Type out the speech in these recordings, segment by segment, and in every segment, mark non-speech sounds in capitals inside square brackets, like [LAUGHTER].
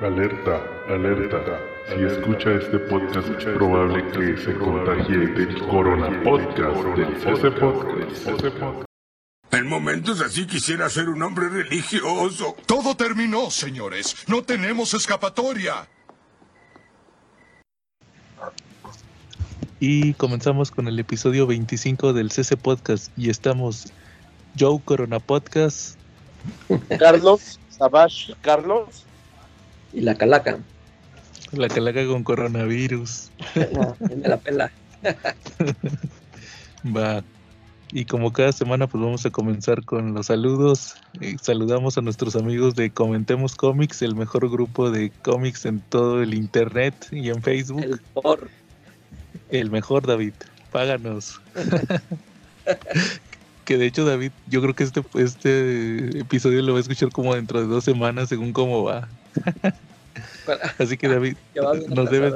Alerta, alerta. Si escucha este podcast es probable que se contagie del Corona Podcast, del CC Podcast. En momentos así quisiera ser un hombre religioso. Todo terminó, señores. No tenemos escapatoria. Y comenzamos con el episodio 25 del CC Podcast. Y estamos Joe Corona Podcast. Carlos, Sabash, Carlos. Y la calaca. La calaca con coronavirus. No, me la pela. [LAUGHS] Va. Y como cada semana, pues vamos a comenzar con los saludos. Eh, saludamos a nuestros amigos de Comentemos Comics, el mejor grupo de cómics en todo el internet y en Facebook. El por. El mejor, David. Páganos. [LAUGHS] que de hecho, David, yo creo que este, este episodio lo va a escuchar como dentro de dos semanas, según cómo va. [LAUGHS] Así que David, nos debe,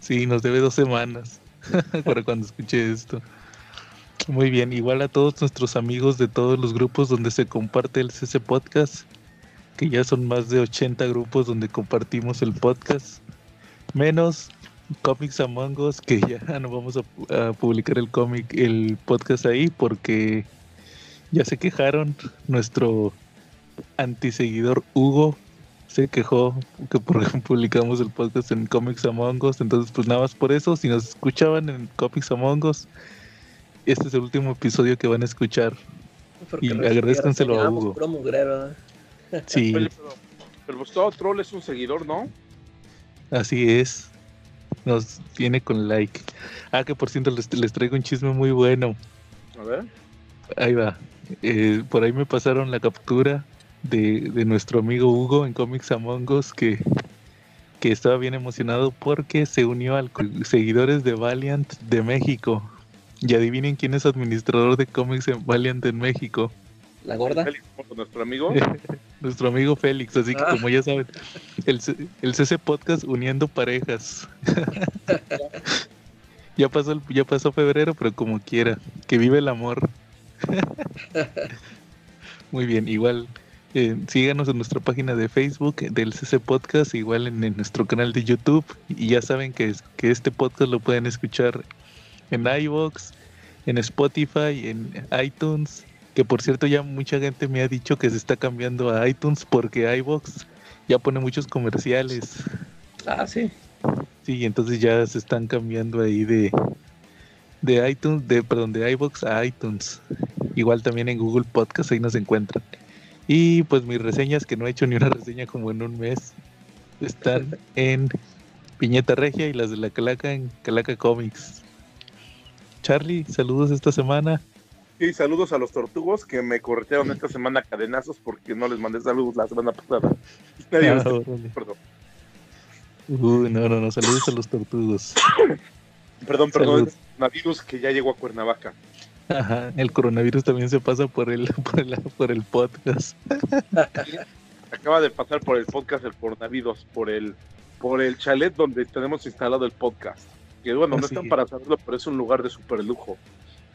sí, nos debe dos semanas [LAUGHS] para cuando escuche esto. Muy bien, igual a todos nuestros amigos de todos los grupos donde se comparte el CC Podcast, que ya son más de 80 grupos donde compartimos el podcast, menos Comics Among Us, que ya [LAUGHS] no vamos a, pu- a publicar el cómic, el podcast ahí, porque ya se quejaron. Nuestro antiseguidor Hugo se quejó que por ejemplo [LAUGHS] publicamos el podcast en Comics Among Us, entonces pues nada más por eso, si nos escuchaban en Comics Among Us, este es el último episodio que van a escuchar. Porque Y agradezcanselo a Hugo. ¿eh? Sí, pero, pero pues todo troll es un seguidor, ¿no? así es. Nos viene con like. Ah, que por cierto les, les traigo un chisme muy bueno. A ver. Ahí va. Eh, por ahí me pasaron la captura de, de nuestro amigo Hugo en Comics Among Us que, que estaba bien emocionado porque se unió al seguidores de Valiant de México. Y adivinen quién es administrador de cómics en Valiant en México. La gorda. Félix, nuestro amigo. [LAUGHS] Nuestro amigo Félix. Así que Ah. como ya saben, el, el CC Podcast uniendo parejas. [LAUGHS] ya, pasó el- ya pasó febrero, pero como quiera. Que vive el amor. [LAUGHS] Muy bien, igual. eh, síganos en nuestra página de Facebook del CC Podcast, igual en, en nuestro canal de YouTube. Y ya saben que, que este podcast lo pueden escuchar en iVoox, en Spotify, en iTunes. Que por cierto, ya mucha gente me ha dicho que se está cambiando a iTunes porque iVoox ya pone muchos comerciales. Ah, sí. Sí, entonces ya se están cambiando ahí de de iTunes, de perdón, de iVoox a iTunes. Igual también en Google Podcast ahí nos encuentran. Y pues mis reseñas que no he hecho ni una [LAUGHS] reseña como en un mes están [LAUGHS] en Piñeta Regia y las de la Calaca en Calaca Comics. Charlie, saludos esta semana. Y saludos a los tortugos que me corretearon esta semana cadenazos porque no les mandé saludos la semana pasada. [LAUGHS] Nadie Ah, perdón, Uy, no, no, no, saludos a los tortudos. [COUGHS] perdón, perdón. Saludos. Coronavirus que ya llegó a Cuernavaca. Ajá, el coronavirus también se pasa por el, [LAUGHS] por el, por el podcast. [LAUGHS] Acaba de pasar por el podcast el coronavirus, por el, por el chalet donde tenemos instalado el podcast. Que bueno, no están es. para saberlo, pero es un lugar de super lujo.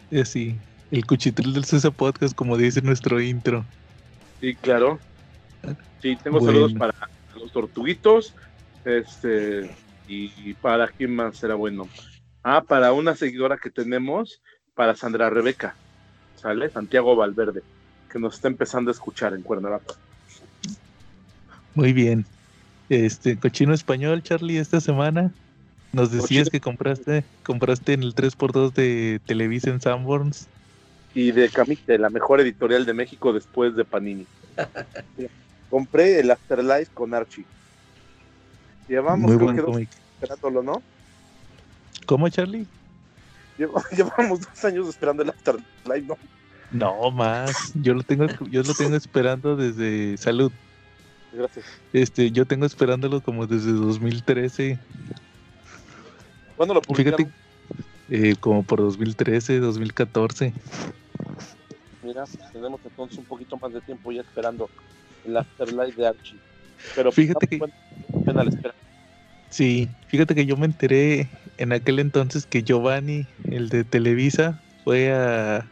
Eh, sí, el cuchitril del CC Podcast, como dice nuestro intro. Sí, claro. Sí, tengo Bueno. saludos para los tortuguitos. Este, y para quién más será bueno. Ah, para una seguidora que tenemos, para Sandra Rebeca, ¿sale? Santiago Valverde, que nos está empezando a escuchar en Cuernavaca. Muy bien. Este, cochino español, Charlie, esta semana. Nos decías Cochino- que compraste, compraste en el 3x2 de Televisa en Sanborns. Y de Camite, la mejor editorial de México después de Panini. [LAUGHS] Compré el Afterlife con Archie. Llevamos, Muy creo buen que esperándolo, ¿no? ¿Cómo, Charlie? Lleva- [LAUGHS] Llevamos dos años esperando el Afterlife, ¿no? No, más. Yo lo tengo, yo lo tengo esperando desde Salud. Gracias. Este, yo tengo esperándolo como desde 2013. ¿Cuándo lo publicaron? Fíjate, eh, como por 2013, 2014. Mira, tenemos entonces un poquito más de tiempo ya esperando el Afterlife de Archie. Pero Fíjate que- vale pena la espera. Sí, fíjate que yo me enteré en aquel entonces que Giovanni, el de Televisa, fue a,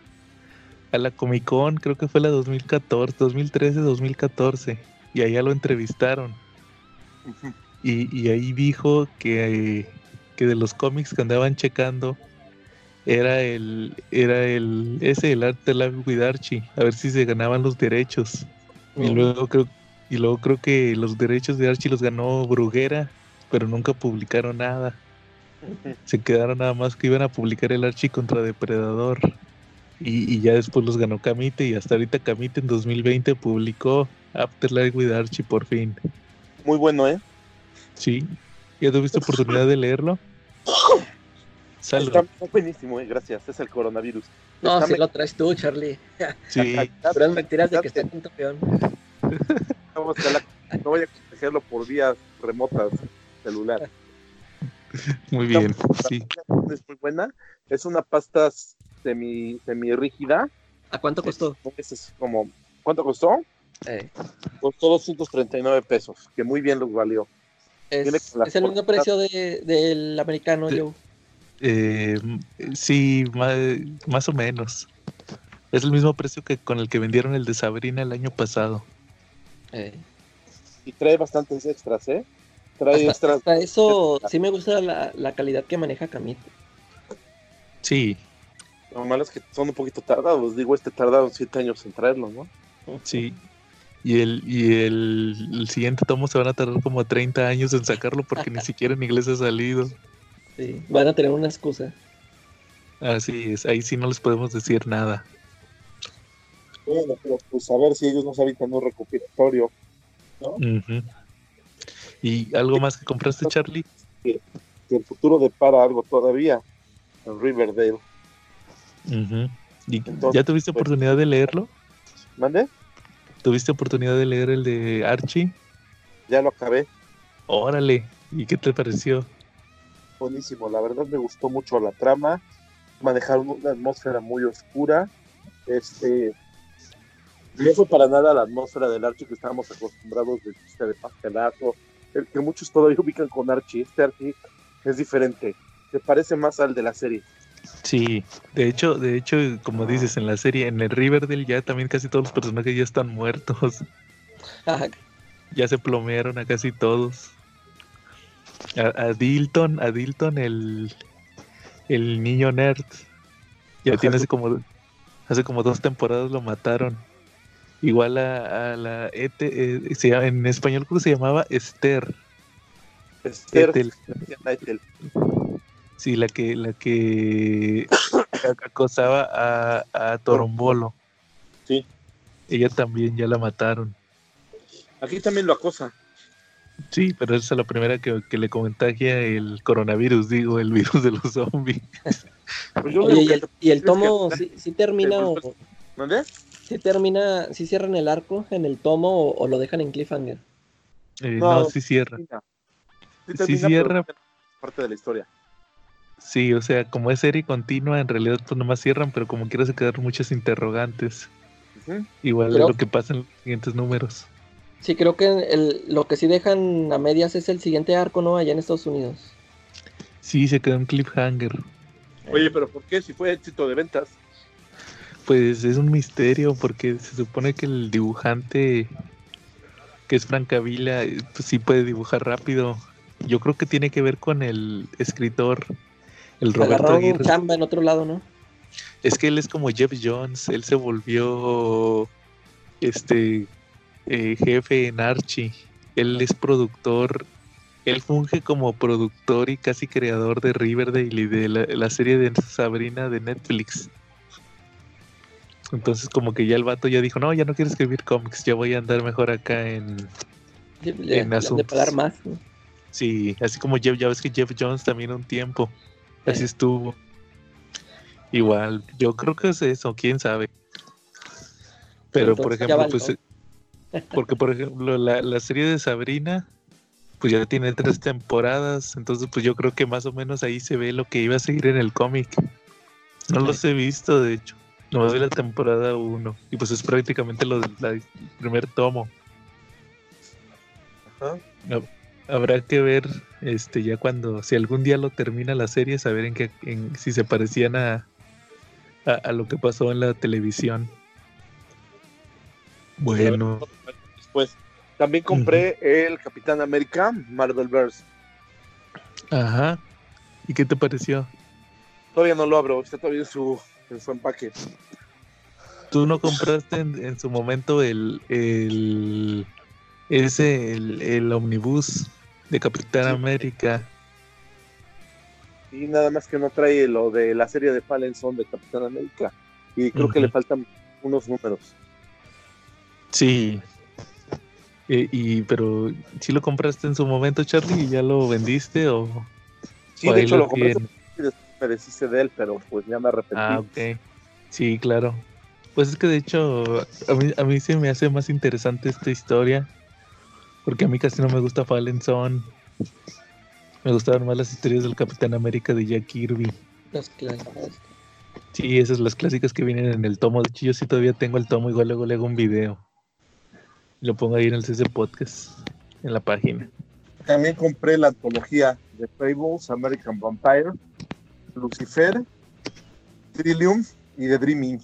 a la Comic Con, creo que fue la 2014, 2013, 2014, y allá lo entrevistaron. y, y ahí dijo que, que de los cómics que andaban checando era el, era el, ese, el arte Live with Archie, a ver si se ganaban los derechos. Y luego creo, y luego creo que los derechos de Archie los ganó Bruguera, pero nunca publicaron nada. [LAUGHS] Se quedaron nada más que iban a publicar el Archie contra Depredador. Y, y ya después los ganó Camite y hasta ahorita Camite en 2020 publicó Afterlife with Archie por fin. Muy bueno, ¿eh? Sí. ¿Ya tuviste oportunidad de leerlo? [LAUGHS] Salud. Está buenísimo, ¿eh? Gracias. Es el coronavirus. No, Está si me- lo traes tú, Charlie. [LAUGHS] Sí. Pero es mentiras de que esté en campeón. [LAUGHS] Vamos a la- No voy a protegerlo por vías remotas celular. Muy bien. Sí. Es muy buena. Es una pasta semi, semi rígida. ¿A cuánto costó? Es como, ¿Cuánto costó? Eh, Costó 239 pesos, que muy bien los valió. Es, es el mismo precio de- del americano, Sí. Joe. Eh, sí, ma- más, o menos. Es el mismo precio que con el que vendieron el de Sabrina el año pasado. Eh, Y trae bastantes extras, ¿eh? Trae hasta, extras. hasta eso sí me gusta la, la calidad que maneja Camite. Sí, Lo malo es que son un poquito tardados. Digo, este tardaron 7 años en traerlo, ¿no? sí. Y el, y el, el siguiente tomo se van a tardar como 30 años en sacarlo porque ni [LAUGHS] siquiera en inglés ha salido. Sí, van a tener una excusa. Así es, ahí sí no les podemos decir nada. Bueno, pero pues a ver si ellos no se habitan un recopilatorio. Ujú. ¿Y algo más que compraste, Charlie? Que el futuro depara algo todavía en Riverdale. Ujú. ¿Y Entonces, ¿Ya tuviste pues- oportunidad de leerlo? ¿Mande? ¿Tuviste oportunidad de leer el de Archie? Ya lo acabé. Órale, ¿y qué te pareció? buenísimo. La verdad me gustó mucho la trama. Manejaron una atmósfera muy oscura. Este. No fue para nada la atmósfera del Archie que estábamos acostumbrados de chiste de pastelazo. El que muchos todavía ubican con Archie. Este Archie es diferente. Se parece más al de la serie. Sí, de hecho, de hecho, como dices en la serie, en el Riverdale ya también casi todos los personajes ya están muertos. Ya se plomearon a casi todos. A, a Dilton, a Dilton el, el niño nerd. Ya Ajá, tiene hace como hace como dos temporadas lo mataron. Igual a, a la Ete, eh, se llama- en español creo que se llamaba Esther. Esther. Ethel. Sí, la que la que [COUGHS] acosaba a, a Torombolo. Sí. Ella también ya la mataron. Aquí también lo acosa. Sí, pero esa es la primera que, que le contagia el coronavirus, digo, el virus de los zombies. [LAUGHS] Pues yo Oye, y el, y el tomo sí, sí termina o ¿Mande? sí termina, sí cierran el arco en el tomo o, o lo dejan en cliffhanger. Eh, No, no, sí cierra. termina. Sí termina, pero cierra. parte de la historia. Sí, o sea, como es serie continua, en realidad pues nomás cierran, pero como quiera se quedaron muchas interrogantes. Igual Creo- de lo que pasa en los siguientes números. Sí, creo que el, lo que sí dejan a medias es el siguiente arco, ¿no? Allá en Estados Unidos. Sí, se quedó en cliffhanger. Oye, pero ¿por qué? Si fue éxito de ventas. Pues es un misterio porque se supone que el dibujante que es Francavila eh, pues sí puede dibujar rápido. Yo creo que tiene que ver con el escritor, el Roberto Aguirre. chamba en otro lado, ¿no? Es que él es como Jeff Jones, él se volvió este eh, jefe en Archie. Él es productor, él funge como productor y casi creador de Riverdale y de la, la serie de Sabrina de Netflix. Entonces como que ya el vato ya dijo, no, ya no quiero escribir cómics, ya voy a andar mejor acá en... Sí, En han de asuntos. pagar más. ¿no? Sí, así como Jeff, ya ves que Jeff Jones también un tiempo, así estuvo. Igual, yo creo que es eso, quién sabe. Pero por Entonces, ejemplo, pues, eh, porque por ejemplo la, la serie de Sabrina, pues ya tiene tres temporadas, entonces pues yo creo que más o menos ahí se ve lo que iba a seguir en el cómic. No los he visto, de hecho. No vi la temporada 1 y pues es prácticamente lo del primer tomo. Ajá. Hab- Habrá que ver, este, ya cuando, si algún día lo termina la serie, saber en qué, en, si se parecían a, a, a lo que pasó en la televisión. Bueno, Después. También compré el Capitán América Marvelverse. Ajá. ¿Y qué te pareció? Todavía no lo abro, está todavía en su, en su empaque. ¿Tú no compraste en, en su momento el, el ese, el, el omnibus de Capitán Sí. América? Y nada más que no trae lo de la serie de Fallen Son de Capitán América. Y creo que le faltan unos números. Sí. Eh, y pero si lo compraste en su momento, Charlie, y ya lo vendiste o, Sí, o de hecho lo compré y después me deshice de él, pero pues ya me arrepentí. Ah, ok. Sí, claro. Pues es que de hecho a mí, a mí se me hace más interesante esta historia porque a mí casi no me gusta Fallen Son. Me gustaban más las historias del Capitán América de Jack Kirby. Las clásicas. Sí, esas las clásicas que vienen en el tomo. De hecho, yo sí todavía tengo el tomo, igual luego le hago un video. Y lo pongo ahí en el CC Podcast, en la página. También compré la antología de Fables, American Vampire, Lucifer, Trillium y The Dreaming.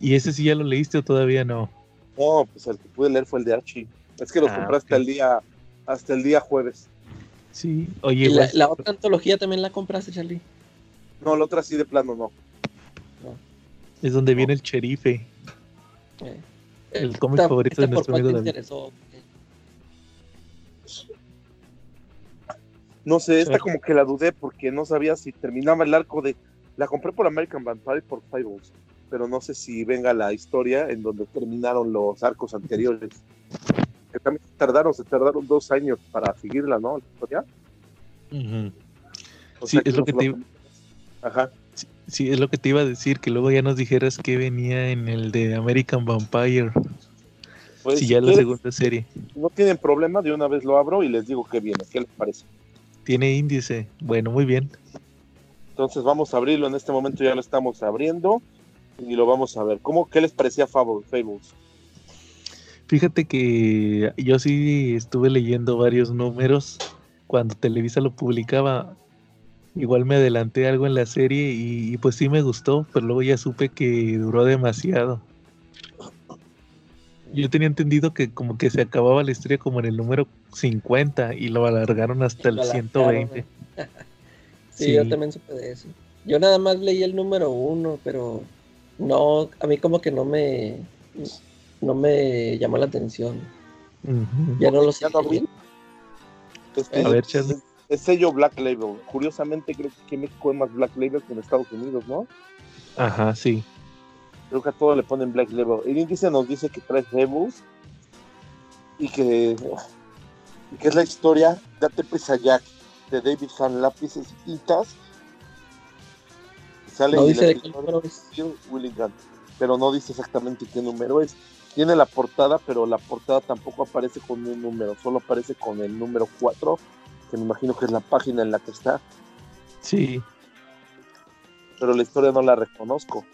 ¿Y ese sí ya lo leíste o todavía no? No, pues el que pude leer fue el de Archie. Es que lo Ah, compré hasta ok. el día hasta el día jueves. Sí. Oye, ¿Y la, la otra antología también la compraste, Charlie? No, la otra sí de plano no. es donde viene el sherife. Eh, El cómic esta- favorito de nuestro amigo David. interesó? No sé, esta Sí. como que la dudé porque no sabía si terminaba el arco de. La compré por American Vampire y por Fables, pero no sé si venga la historia en donde terminaron los arcos anteriores. Que también tardaron, se tardaron dos años para seguirla, ¿no? La historia. O Sí, es lo que te- la- Ajá. Sí, es lo que te iba a decir, que luego ya nos dijeras que venía en el de American Vampire. Pues, si ya la segunda serie. No tienen problema, de una vez lo abro y les digo que viene. ¿Qué les parece? Tiene índice. Bueno, muy bien. Entonces vamos a abrirlo en este momento, ya lo estamos abriendo y lo vamos a ver. ¿Cómo, ¿Qué les parecía Fable- Fables? Fíjate que yo sí estuve leyendo varios números cuando Televisa lo publicaba. Igual me adelanté algo en la serie y, y pues sí me gustó, pero luego ya supe que duró demasiado. Yo tenía entendido que como que se acababa la historia como en el número 50 y lo alargaron hasta el Lo alargaron, 120. Sí, [LAUGHS] Sí. yo también supe de eso. Yo nada más leí el número uno, pero no, a mí como que no me, no me llamó la atención. Ya no lo sé. ¿Ya no abrí? Este, A ver, es, es sello Black Label. Curiosamente creo que México es más Black Label que en Estados Unidos, ¿no? Ajá, sí. Creo que a todo le ponen Black Label. El índice nos dice que trae Fables y que, y que es la historia Date prisa Jack de David Fan Lápices y Tintas. Sale No dice de qué número es. Willingham, pero no dice exactamente qué número es. Tiene la portada, pero la portada tampoco aparece con un número, solo aparece con el número 4, que me imagino que es la página en la que está, Sí. pero la historia no la reconozco.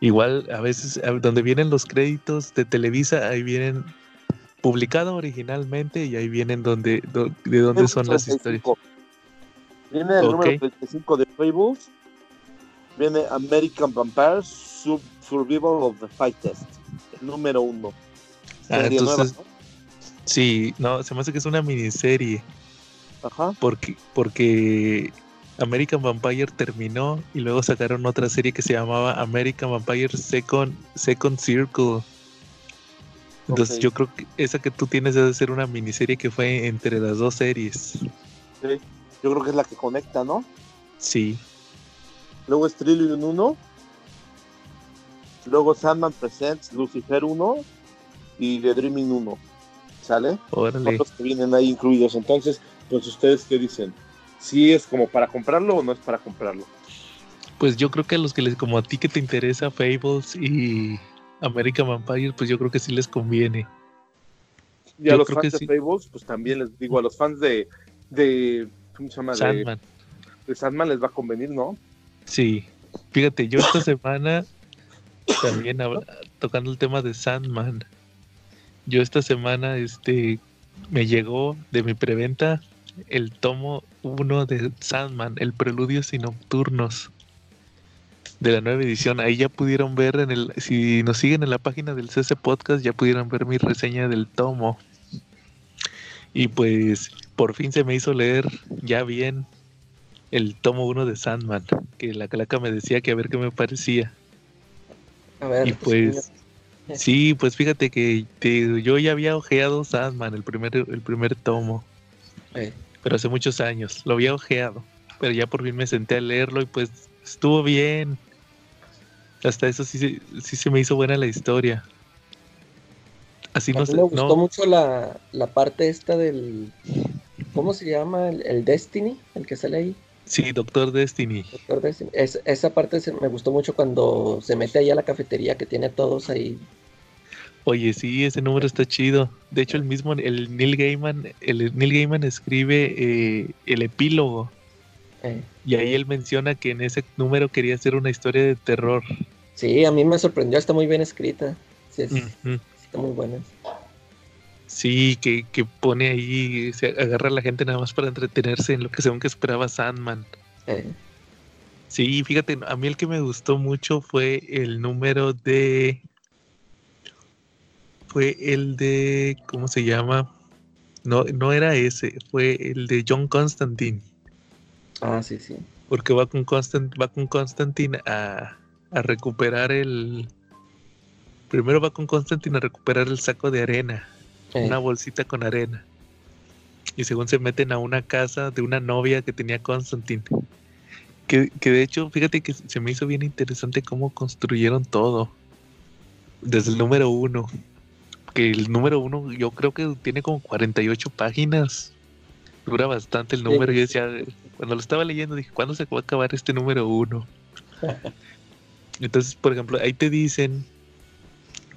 Igual, a veces, donde vienen los créditos de Televisa, ahí vienen publicado originalmente y ahí vienen donde, do- de dónde son las historias. 35. Viene el Ok. número 35 de Fables, viene American Vampire Sub- Survival of the Fightest, el número 1. Ah, entonces, sí, no, se me hace que es una miniserie, Ajá. porque, porque American Vampire terminó y luego sacaron otra serie que se llamaba American Vampire Second, Second Circle. Entonces yo creo que esa que tú tienes debe ser una miniserie que fue entre las dos series. Sí. Yo creo que es la que conecta, ¿no? Sí. Luego es Trillium 1. Luego Sandman Presents Lucifer 1 y The Dreaming 1. ¿Sale? Órale. Los que vienen ahí incluidos. Entonces, pues ustedes qué dicen? ¿Sí es como para comprarlo o no es para comprarlo? Pues yo creo que a los que les, como a ti que te interesa Fables y American Vampire, pues yo creo que sí les conviene. Y a Yo los fans de sí. Fables, pues también les digo, a los fans de, de ¿cómo se llama? De- Sandman. De, Sandman les va a convenir, ¿no? Sí. Fíjate, yo esta [LAUGHS] semana también tocando el tema de Sandman. Yo esta semana este me llegó de mi preventa el tomo 1 de Sandman, el Preludios y Nocturnos. de la nueva edición. Ahí ya pudieron ver en el, si nos siguen en la página del CC Podcast, ya pudieron ver mi reseña del tomo. Y pues por fin se me hizo leer ya bien el tomo 1 de Sandman, que la calaca me decía que a ver qué me parecía. A ver, Y pues sí, pues fíjate que te- yo ya había ojeado Sandman, el primer, el primer tomo, eh, pero hace muchos años, lo había ojeado, pero ya por fin me senté a leerlo y pues estuvo bien. Hasta eso sí, se- sí se me hizo buena la historia. Así a no mí sé, me gustó no, mucho la, la parte esta del. ¿Cómo se llama? El, el Destiny, el que sale ahí. Sí, Doctor Destiny. Doctor Destiny. Es- esa parte se- me gustó mucho cuando se mete ahí a la cafetería que tiene a todos ahí. Oye, sí, ese número está chido. De hecho, el mismo, el Neil Gaiman, el Neil Gaiman escribe eh, el epílogo eh. y ahí él menciona que en ese número quería hacer una historia de terror. Sí, a mí me sorprendió, está muy bien escrita. Sí, es- está muy buena. Sí, que, que pone ahí, se agarra a la gente nada más para entretenerse en lo que según que esperaba Sandman. Eh, Sí, fíjate, a mí el que me gustó mucho fue el número de... Fue el de... ¿Cómo se llama? No, no era ese, fue el de John Constantine. Ah, sí, sí. Porque va con, Constant, va con Constantine a, a recuperar el... Primero va con Constantine a recuperar el saco de arena. Una bolsita con arena. Y según se meten a una casa de una novia que tenía Constantine. Que, que de hecho, fíjate que se me hizo bien interesante cómo construyeron todo. Desde el número uno. Que el número uno yo creo que tiene como 48 páginas. Dura bastante el Sí. número. Yo decía, cuando lo estaba leyendo, dije, ¿cuándo se va a acabar este número uno? [LAUGHS] Entonces, por ejemplo, ahí te dicen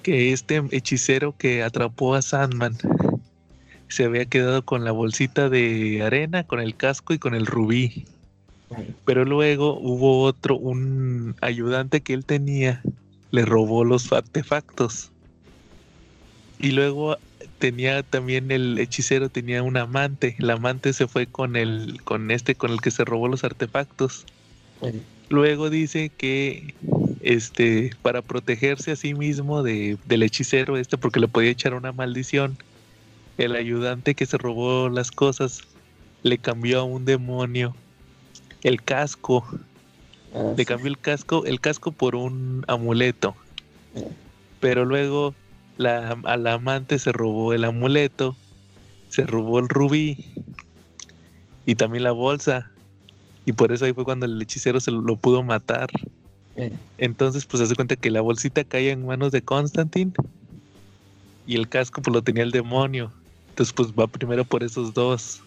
que este hechicero que atrapó a Sandman se había quedado con la bolsita de arena, con el casco y con el rubí. Pero luego hubo otro, un ayudante que él tenía, le robó los artefactos. Y luego tenía también el hechicero tenía un amante. El amante se fue con el, con este, con el que se robó los artefactos. Luego dice que este para protegerse a sí mismo de, del hechicero este porque le podía echar una maldición, el ayudante que se robó las cosas le cambió a un demonio el casco, ah, le cambió el casco, el casco por un amuleto. Eh. Pero luego la, a la amante se robó el amuleto, se robó el rubí y también la bolsa. Y por eso ahí fue cuando el hechicero se lo, lo pudo matar. Entonces, pues hace cuenta que la bolsita cae en manos de Constantine y el casco pues lo tenía el demonio. Entonces, pues va primero por esos dos.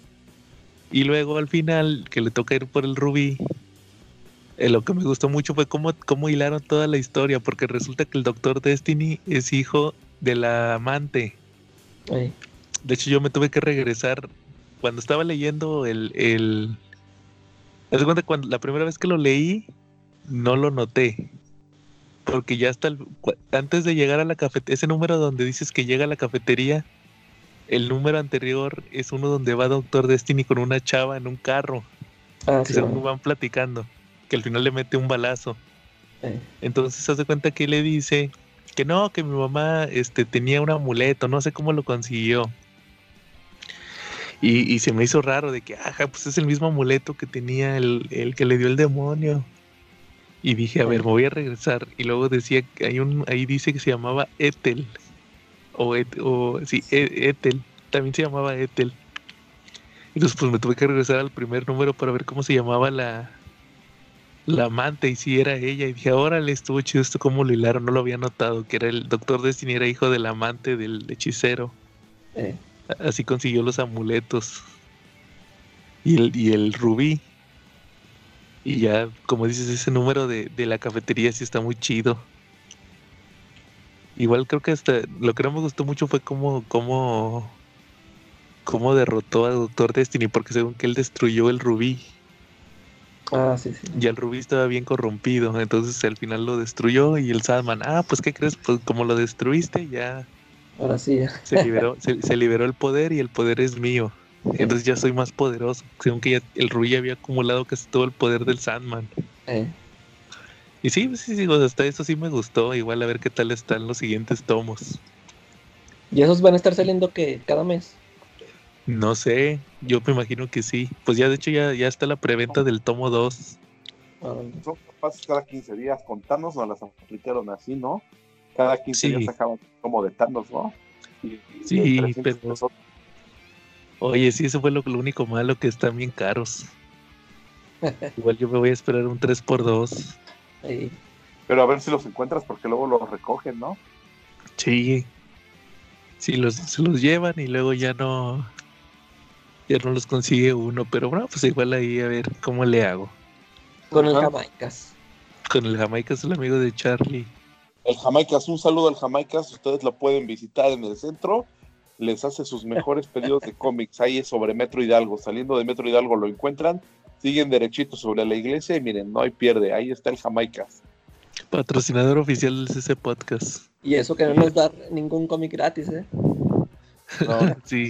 Y luego al final, que le toca ir por el rubí, eh, lo que me gustó mucho fue cómo, cómo hilaron toda la historia, porque resulta que el Doctor Destiny es hijo de la amante. De hecho, yo me tuve que regresar cuando estaba leyendo el. el... Cuenta, cuando la primera vez que lo leí, no lo noté. Porque ya hasta el- antes de llegar a la cafetería, ese número donde dices que llega a la cafetería, el número anterior es uno donde va Doctor Destiny con una chava en un carro, ah, que sí, bueno, van platicando, que al final le mete un balazo. eh, Entonces se hace cuenta que le dice que no, que mi mamá este, tenía un amuleto, no sé cómo lo consiguió. Y, y se me hizo raro de que, ajá, pues es el mismo amuleto que tenía el, el que le dio el demonio. Y dije, a ver, me voy a regresar. Y luego decía que hay un, ahí dice que se llamaba Ethel. O, Et- o sí, E- Ethel. También se llamaba Ethel. Entonces pues me tuve que regresar al primer número para ver cómo se llamaba la, la amante y si era ella. Y dije, órale, estuvo chido esto, cómo lo hilaron, no lo había notado, que era el doctor Destiny, era hijo del amante del hechicero. eh, Así consiguió los amuletos. Y el, y el rubí. Y ya, como dices, ese número de, de la cafetería sí está muy chido. Igual creo que hasta lo que no me gustó mucho fue cómo, cómo, cómo derrotó a Doctor Destiny, porque según que él destruyó el rubí. ah, sí, sí. Ya el rubí estaba bien corrompido, entonces al final lo destruyó y el Sandman, ah, pues ¿qué crees? Pues como lo destruiste, ya Ahora sí, ya. se liberó, se, se liberó el poder y el poder es mío. Entonces ya soy más poderoso, según que ya el ya había acumulado casi todo el poder del Sandman. eh, Y sí, sí, sí, o sea, hasta eso sí me gustó. Igual a ver qué tal están los siguientes tomos. ¿Y esos van a estar saliendo que cada mes? No sé, yo me imagino que sí. Pues ya de hecho ya, ya está la preventa del tomo 2. Órale. Son capaces cada 15 días contarnos, nos las aplicaron así, ¿no? Cada 15 Sí. días sacaban como de Thanos, ¿no? Y- y Sí, de 300 pero- pesos. Oye, sí, eso fue lo, lo único malo que están bien caros. [LAUGHS] Igual yo me voy a esperar un 3x2. Ahí. Pero a ver si los encuentras porque luego los recogen, ¿no? Sí. Sí, los, se los llevan y luego ya no. Ya no los consigue uno. Pero bueno, pues igual ahí a ver cómo le hago. Con el. Jamaicas. Con el Jamaica es el amigo de Charlie. El Jamaicas, un saludo al Jamaicas, ustedes lo pueden visitar en el centro, les hace sus mejores pedidos de cómics, ahí es sobre Metro Hidalgo, saliendo de Metro Hidalgo lo encuentran, siguen derechito sobre la iglesia y miren, no hay pierde, ahí está el Jamaicas. Patrocinador oficial del CC Podcast. Y eso que no nos da ningún cómic gratis, ¿eh? No, [LAUGHS] Sí.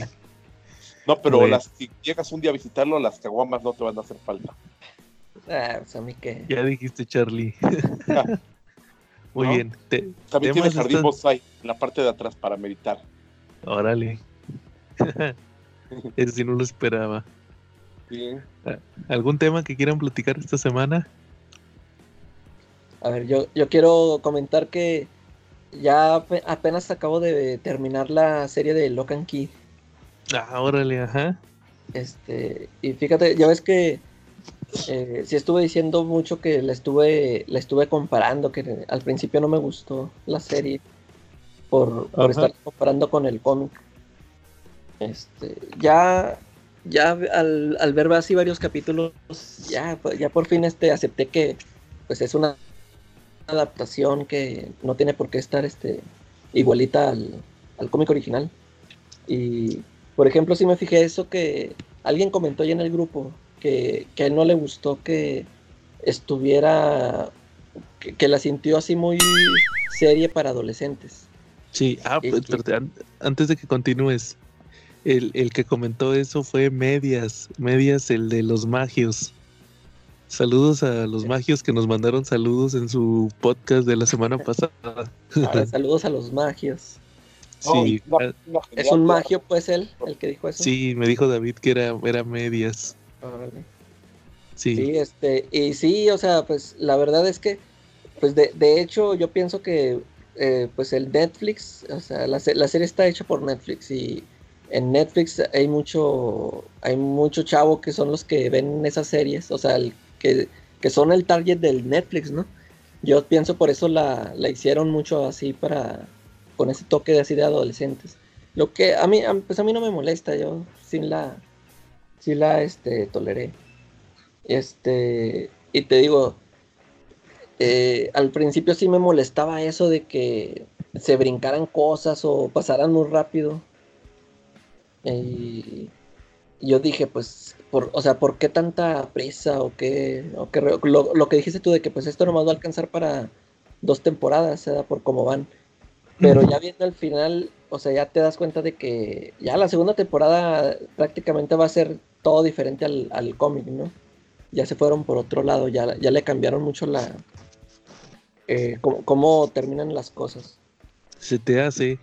no, pero Bueno. las, si llegas un día a visitarlo, las caguamas no te van a hacer falta. Ah, pues a mí. Ya dijiste, Charlie. [LAUGHS] Muy ¿No? bien. Te- También tiene jardín están- bonsai en la parte de atrás para meditar. Órale. [LAUGHS] Ese sí no lo esperaba. ¿Algún tema que quieran platicar esta semana? A ver, yo, yo quiero comentar que ya ape- apenas acabo de terminar la serie de Lock and Key. Ah, órale, ajá. Este, y fíjate, ya ves que eh, sí estuve diciendo mucho que la estuve, la estuve comparando, que al principio no me gustó la serie por, estar comparando con el cómic. Este, ya, ya al, al ver así varios capítulos, ya, ya por fin este, acepté que pues es una adaptación que no tiene por qué estar este, igualita al, al cómic original. Y por ejemplo, sí me fijé eso que alguien comentó ya en el grupo que, que a él no le gustó que estuviera, que, que la sintió así muy serie para adolescentes. Sí, ah, Sí, pues, an- antes de que continúes, el, el que comentó eso fue Medias, Medias, el de los magios. Saludos a los magios que nos mandaron saludos en su podcast de la semana [LAUGHS] pasada. Ah, [LAUGHS] saludos a los magios. Sí, No, ah, Es un magio, pues él, el que dijo eso. sí, me dijo David que era, era Medias. Sí, Sí, este, y sí, o sea, pues la verdad es que, pues de, de hecho, yo pienso que, eh, pues el Netflix, o sea, la, la serie está hecha por Netflix y en Netflix hay mucho, hay mucho chavo que son los que ven esas series, o sea, que, que son el target del Netflix, ¿no? Yo pienso por eso la, la hicieron mucho así para, con ese toque de así de adolescentes. Lo que a mí, pues a mí no me molesta, yo sí la, sí la, este, toleré. Este, y te digo, eh, al principio sí me molestaba eso de que se brincaran cosas o pasaran muy rápido. Y yo dije, pues, por, o sea, ¿por qué tanta prisa o qué? O qué lo que dijiste tú de que pues esto nomás va a alcanzar para dos temporadas, se da por cómo van. Pero ya viendo el final, o sea, ya te das cuenta de que ya la segunda temporada prácticamente va a ser todo diferente al, al cómic, ¿no? Ya se fueron por otro lado, ya, ya le cambiaron mucho la... eh, cómo, cómo terminan las cosas. se te hace.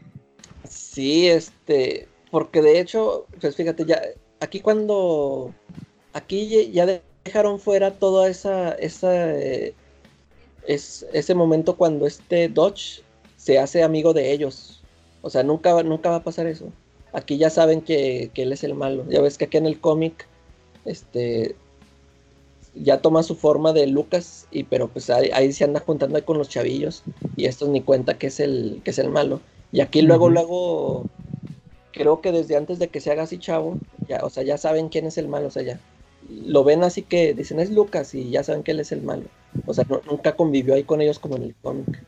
Sí, este, porque de hecho, pues fíjate, ya, aquí cuando, aquí ya dejaron fuera toda esa, esa, eh, es, ese momento cuando este Dodge se hace amigo de ellos. O sea, nunca, va- nunca va a pasar eso. Aquí ya saben que, que él es el malo. Ya ves que aquí en el cómic, este, ya toma su forma de Lucas, y pero pues ahí, ahí se anda juntando ahí con los chavillos, y estos ni cuenta que es el, que es el malo. Y aquí luego, luego, creo que desde antes de que se haga así chavo, ya, o sea, ya saben quién es el malo, o sea, ya lo ven así que dicen es Lucas y ya saben que él es el malo. O sea, no- nunca convivió ahí con ellos como en el cómic.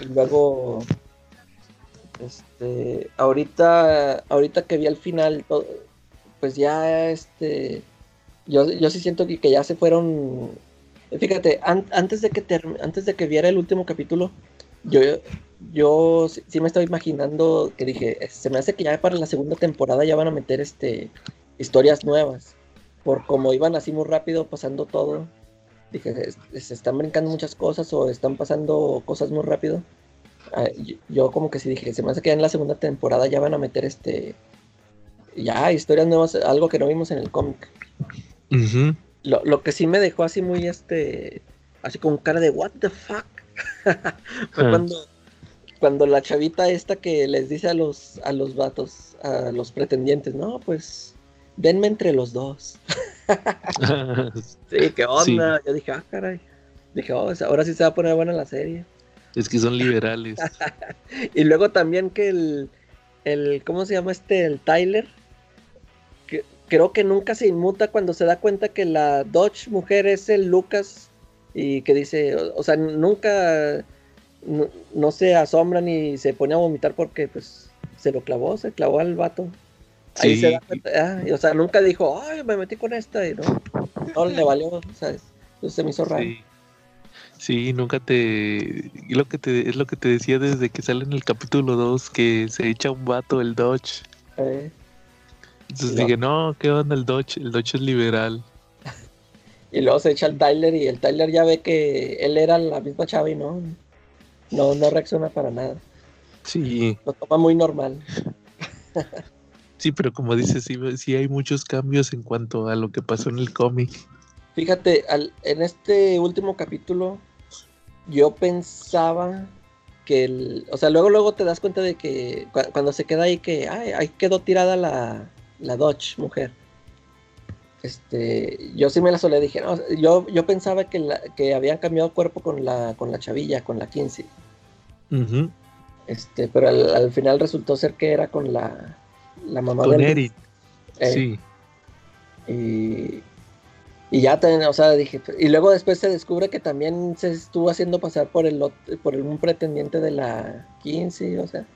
Y luego, este, ahorita, ahorita que vi al final, pues ya, este, yo, yo sí siento que, que ya se fueron. Fíjate, an- antes de que antes de que viera el último capítulo, yo, yo sí, me estaba imaginando que dije, se me hace que ya para la segunda temporada ya van a meter este historias nuevas. Por como iban así muy rápido pasando todo. dije, "Es- se están brincando muchas cosas o están pasando cosas muy rápido. Ah, yo, yo como que sí dije, se me hace que ya en la segunda temporada ya van a meter este, ya historias nuevas, algo que no vimos en el cómic. Lo, lo que sí me dejó así muy este, así con cara de what the fuck. [LAUGHS] Fue Ah. cuando, cuando la chavita esta que les dice a los, a los vatos, a los pretendientes, no, pues denme entre los dos. [LAUGHS] Sí, qué onda. Yo dije, ah, caray. Dije, oh, ahora sí se va a poner buena la serie. es que son liberales. [LAUGHS] Y luego también que el, el ¿cómo se llama este? El Tyler. Creo que nunca se inmuta cuando se da cuenta que la Dodge mujer es el Lucas. Y que dice, o, o sea, nunca no, no se asombra ni se pone a vomitar porque pues se lo clavó, se clavó al vato. Ahí Sí. se da cuenta, ah, y, o sea, nunca dijo, ay, me metí con esta, y no, no le valió, ¿sabes? Entonces se me hizo raro. Sí. Sí, nunca te... lo que te... Es lo que te decía desde que sale en el capítulo 2, que se echa un vato el Dodge. Eh, Entonces dije, no, ¿qué onda el Dodge? El Dodge es liberal. [LAUGHS] Y luego se echa el Tyler y el Tyler ya ve que él era la misma chava y no, no, no reacciona para nada. Sí, Lo toma muy normal. sí, pero como dices, sí, sí hay muchos cambios en cuanto a lo que pasó en el cómic. Fíjate, al- en este último capítulo yo pensaba que el, o sea, luego luego te das cuenta de que cu- cuando se queda ahí que ay, ahí quedó tirada la, la Dodge mujer. Este, yo sí me la solé, dije, no, yo, yo pensaba que, la, que habían cambiado cuerpo con la, con la chavilla, con la 15. Ujú, Este, pero al, al final resultó ser que era con la, la mamá Con de Eric. Eh, Sí, Y, y ya también, o sea, dije, y luego después se descubre que también se estuvo haciendo pasar por el por un pretendiente de la 15, o sea,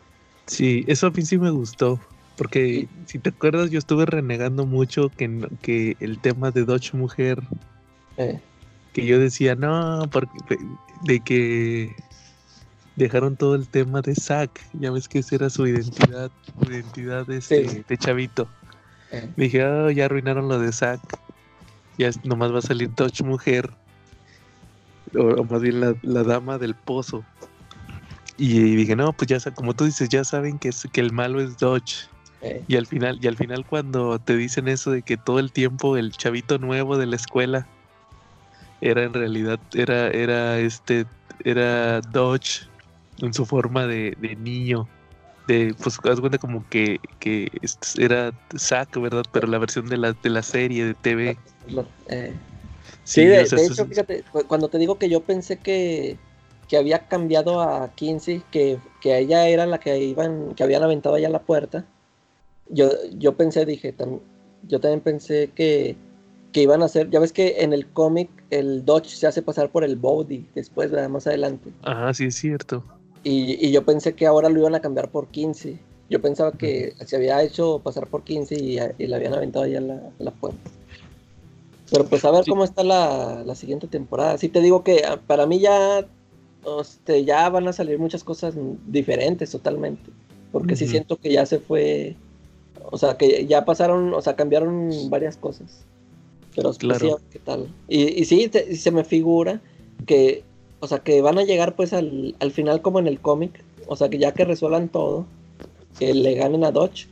sí, eso a mí sí me gustó. Porque si te acuerdas, yo estuve renegando mucho que, que el tema de Dodge Mujer, eh, que yo decía, no, porque de que dejaron todo el tema de Zack. Ya ves que esa era su identidad, su identidad este, Sí. de chavito. eh. Dije, ah, ya arruinaron lo de Zack. Ya es- nomás va a salir Dodge Mujer. O, o más bien la, la dama del pozo. Y, dije, no, pues ya, como tú dices, ya saben que, es, que el malo es Dodge. Eh. Y al final, y al final cuando te dicen eso de que todo el tiempo el chavito nuevo de la escuela era en realidad, era, era este, era Dodge en su forma de, de niño. De, pues haz cuenta como que, que era Zack, ¿verdad? Pero la versión de la, de la serie de TV. Lo- eh. Sí, de, sea, de eso hecho, es- fíjate, cu- cuando te digo que yo pensé que, que había cambiado a 15, que, que ella era la que iban, que habían aventado ya la puerta, yo, yo pensé, dije, tam- yo también pensé que, que iban a hacer, ya ves que en el cómic el Dodge se hace pasar por el Body después, ¿verdad? más adelante. Ajá, sí es cierto. Y, y yo pensé que ahora lo iban a cambiar por 15. Yo pensaba que se había hecho pasar por 15 y, y le habían aventado ya la, la puerta. Pero pues a ver Sí. cómo está la, la siguiente temporada. Sí te digo que ah, para mí ya, este, ya van a salir muchas cosas diferentes totalmente. Porque sí siento que ya se fue, o sea, que ya pasaron, o sea, cambiaron varias cosas. Pero pues, Claro. sí, qué tal. Y, y sí, te- se me figura que, o sea, que van a llegar pues al, al final como en el cómic. O sea, que ya que resuelvan todo, que le ganen a Dodge.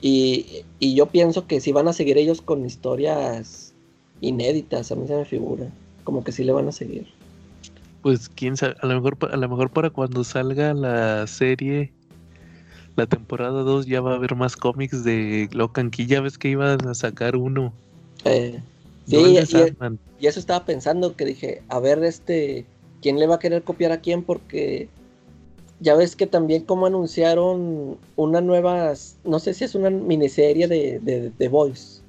Y, y yo pienso que sí van a seguir ellos con historias inéditas, a mí se me figura. Como que sí le van a seguir. Pues quién sabe, a lo mejor, a lo mejor para cuando salga la serie, la temporada 2 ya va a haber más cómics de Locan Key. Ya ves que iban a sacar uno. Eh, sí, y-. Y eso estaba pensando, que dije, a ver, este, ¿quién le va a querer copiar a quién? Porque ya ves que también como anunciaron una nueva, no sé si es una miniserie de, de, de Voice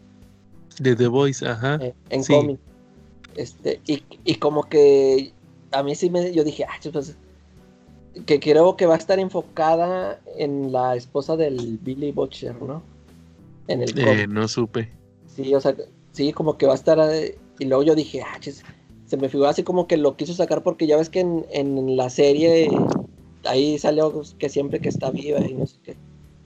De The Voice, ajá. eh, en Sí. cómic. Este, y, y como que a mí sí me, yo dije, ah, pues, que creo que va a estar enfocada en la esposa del Billy Butcher, ¿no? En el. Eh, no supe. Sí, o sea, sí, como que va a estar. eh, y luego yo dije, ah, chis", se me figuró así como que lo quiso sacar porque ya ves que en, en la serie ahí salió que siempre que está viva y no sé qué.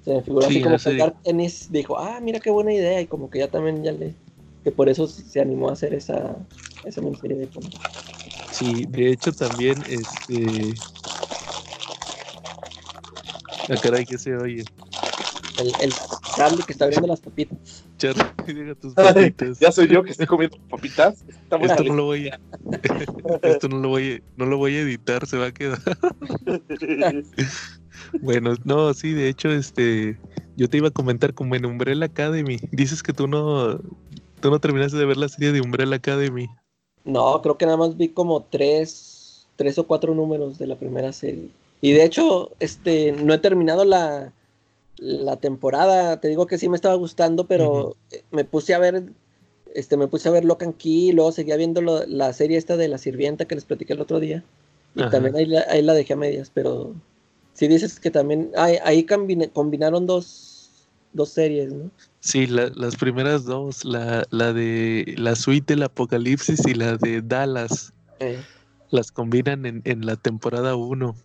Se me figuró Sí, así como. Garth Ennis dijo, ah, mira qué buena idea. Y como que ya también ya le. Que por eso se animó a hacer esa, esa miniserie de cómic. Sí, de hecho también, este... La caray que se oye. El, el Charlie que está abriendo las papitas. Charlie, [LAUGHS] deja tus papitas. Ya soy yo que estoy comiendo papitas. Estamos Esto no lo voy a... [LAUGHS] Esto no lo voy a... No lo voy a editar, se va a quedar. [LAUGHS] Bueno, no, sí, de hecho, este... Yo te iba a comentar como en Umbrella Academy. Dices que tú no... Tú no terminaste de ver la serie de Umbrella Academy. No, creo que nada más vi como tres, tres o cuatro números de la primera serie. Y de hecho, este, no he terminado la, la temporada. Te digo que sí me estaba gustando, pero me puse a ver, este, me puse a ver Lock and Key, y luego seguía viendo lo- la serie esta de la sirvienta que les platiqué el otro día. Y Ajá. también ahí la, ahí la dejé a medias, pero sí dices que también, ahí, ahí combine- combinaron dos, dos series, ¿no? Sí, la- las primeras dos, la, la de la suite del apocalipsis y la de Dallas, Eh, las combinan en, en la temporada 1.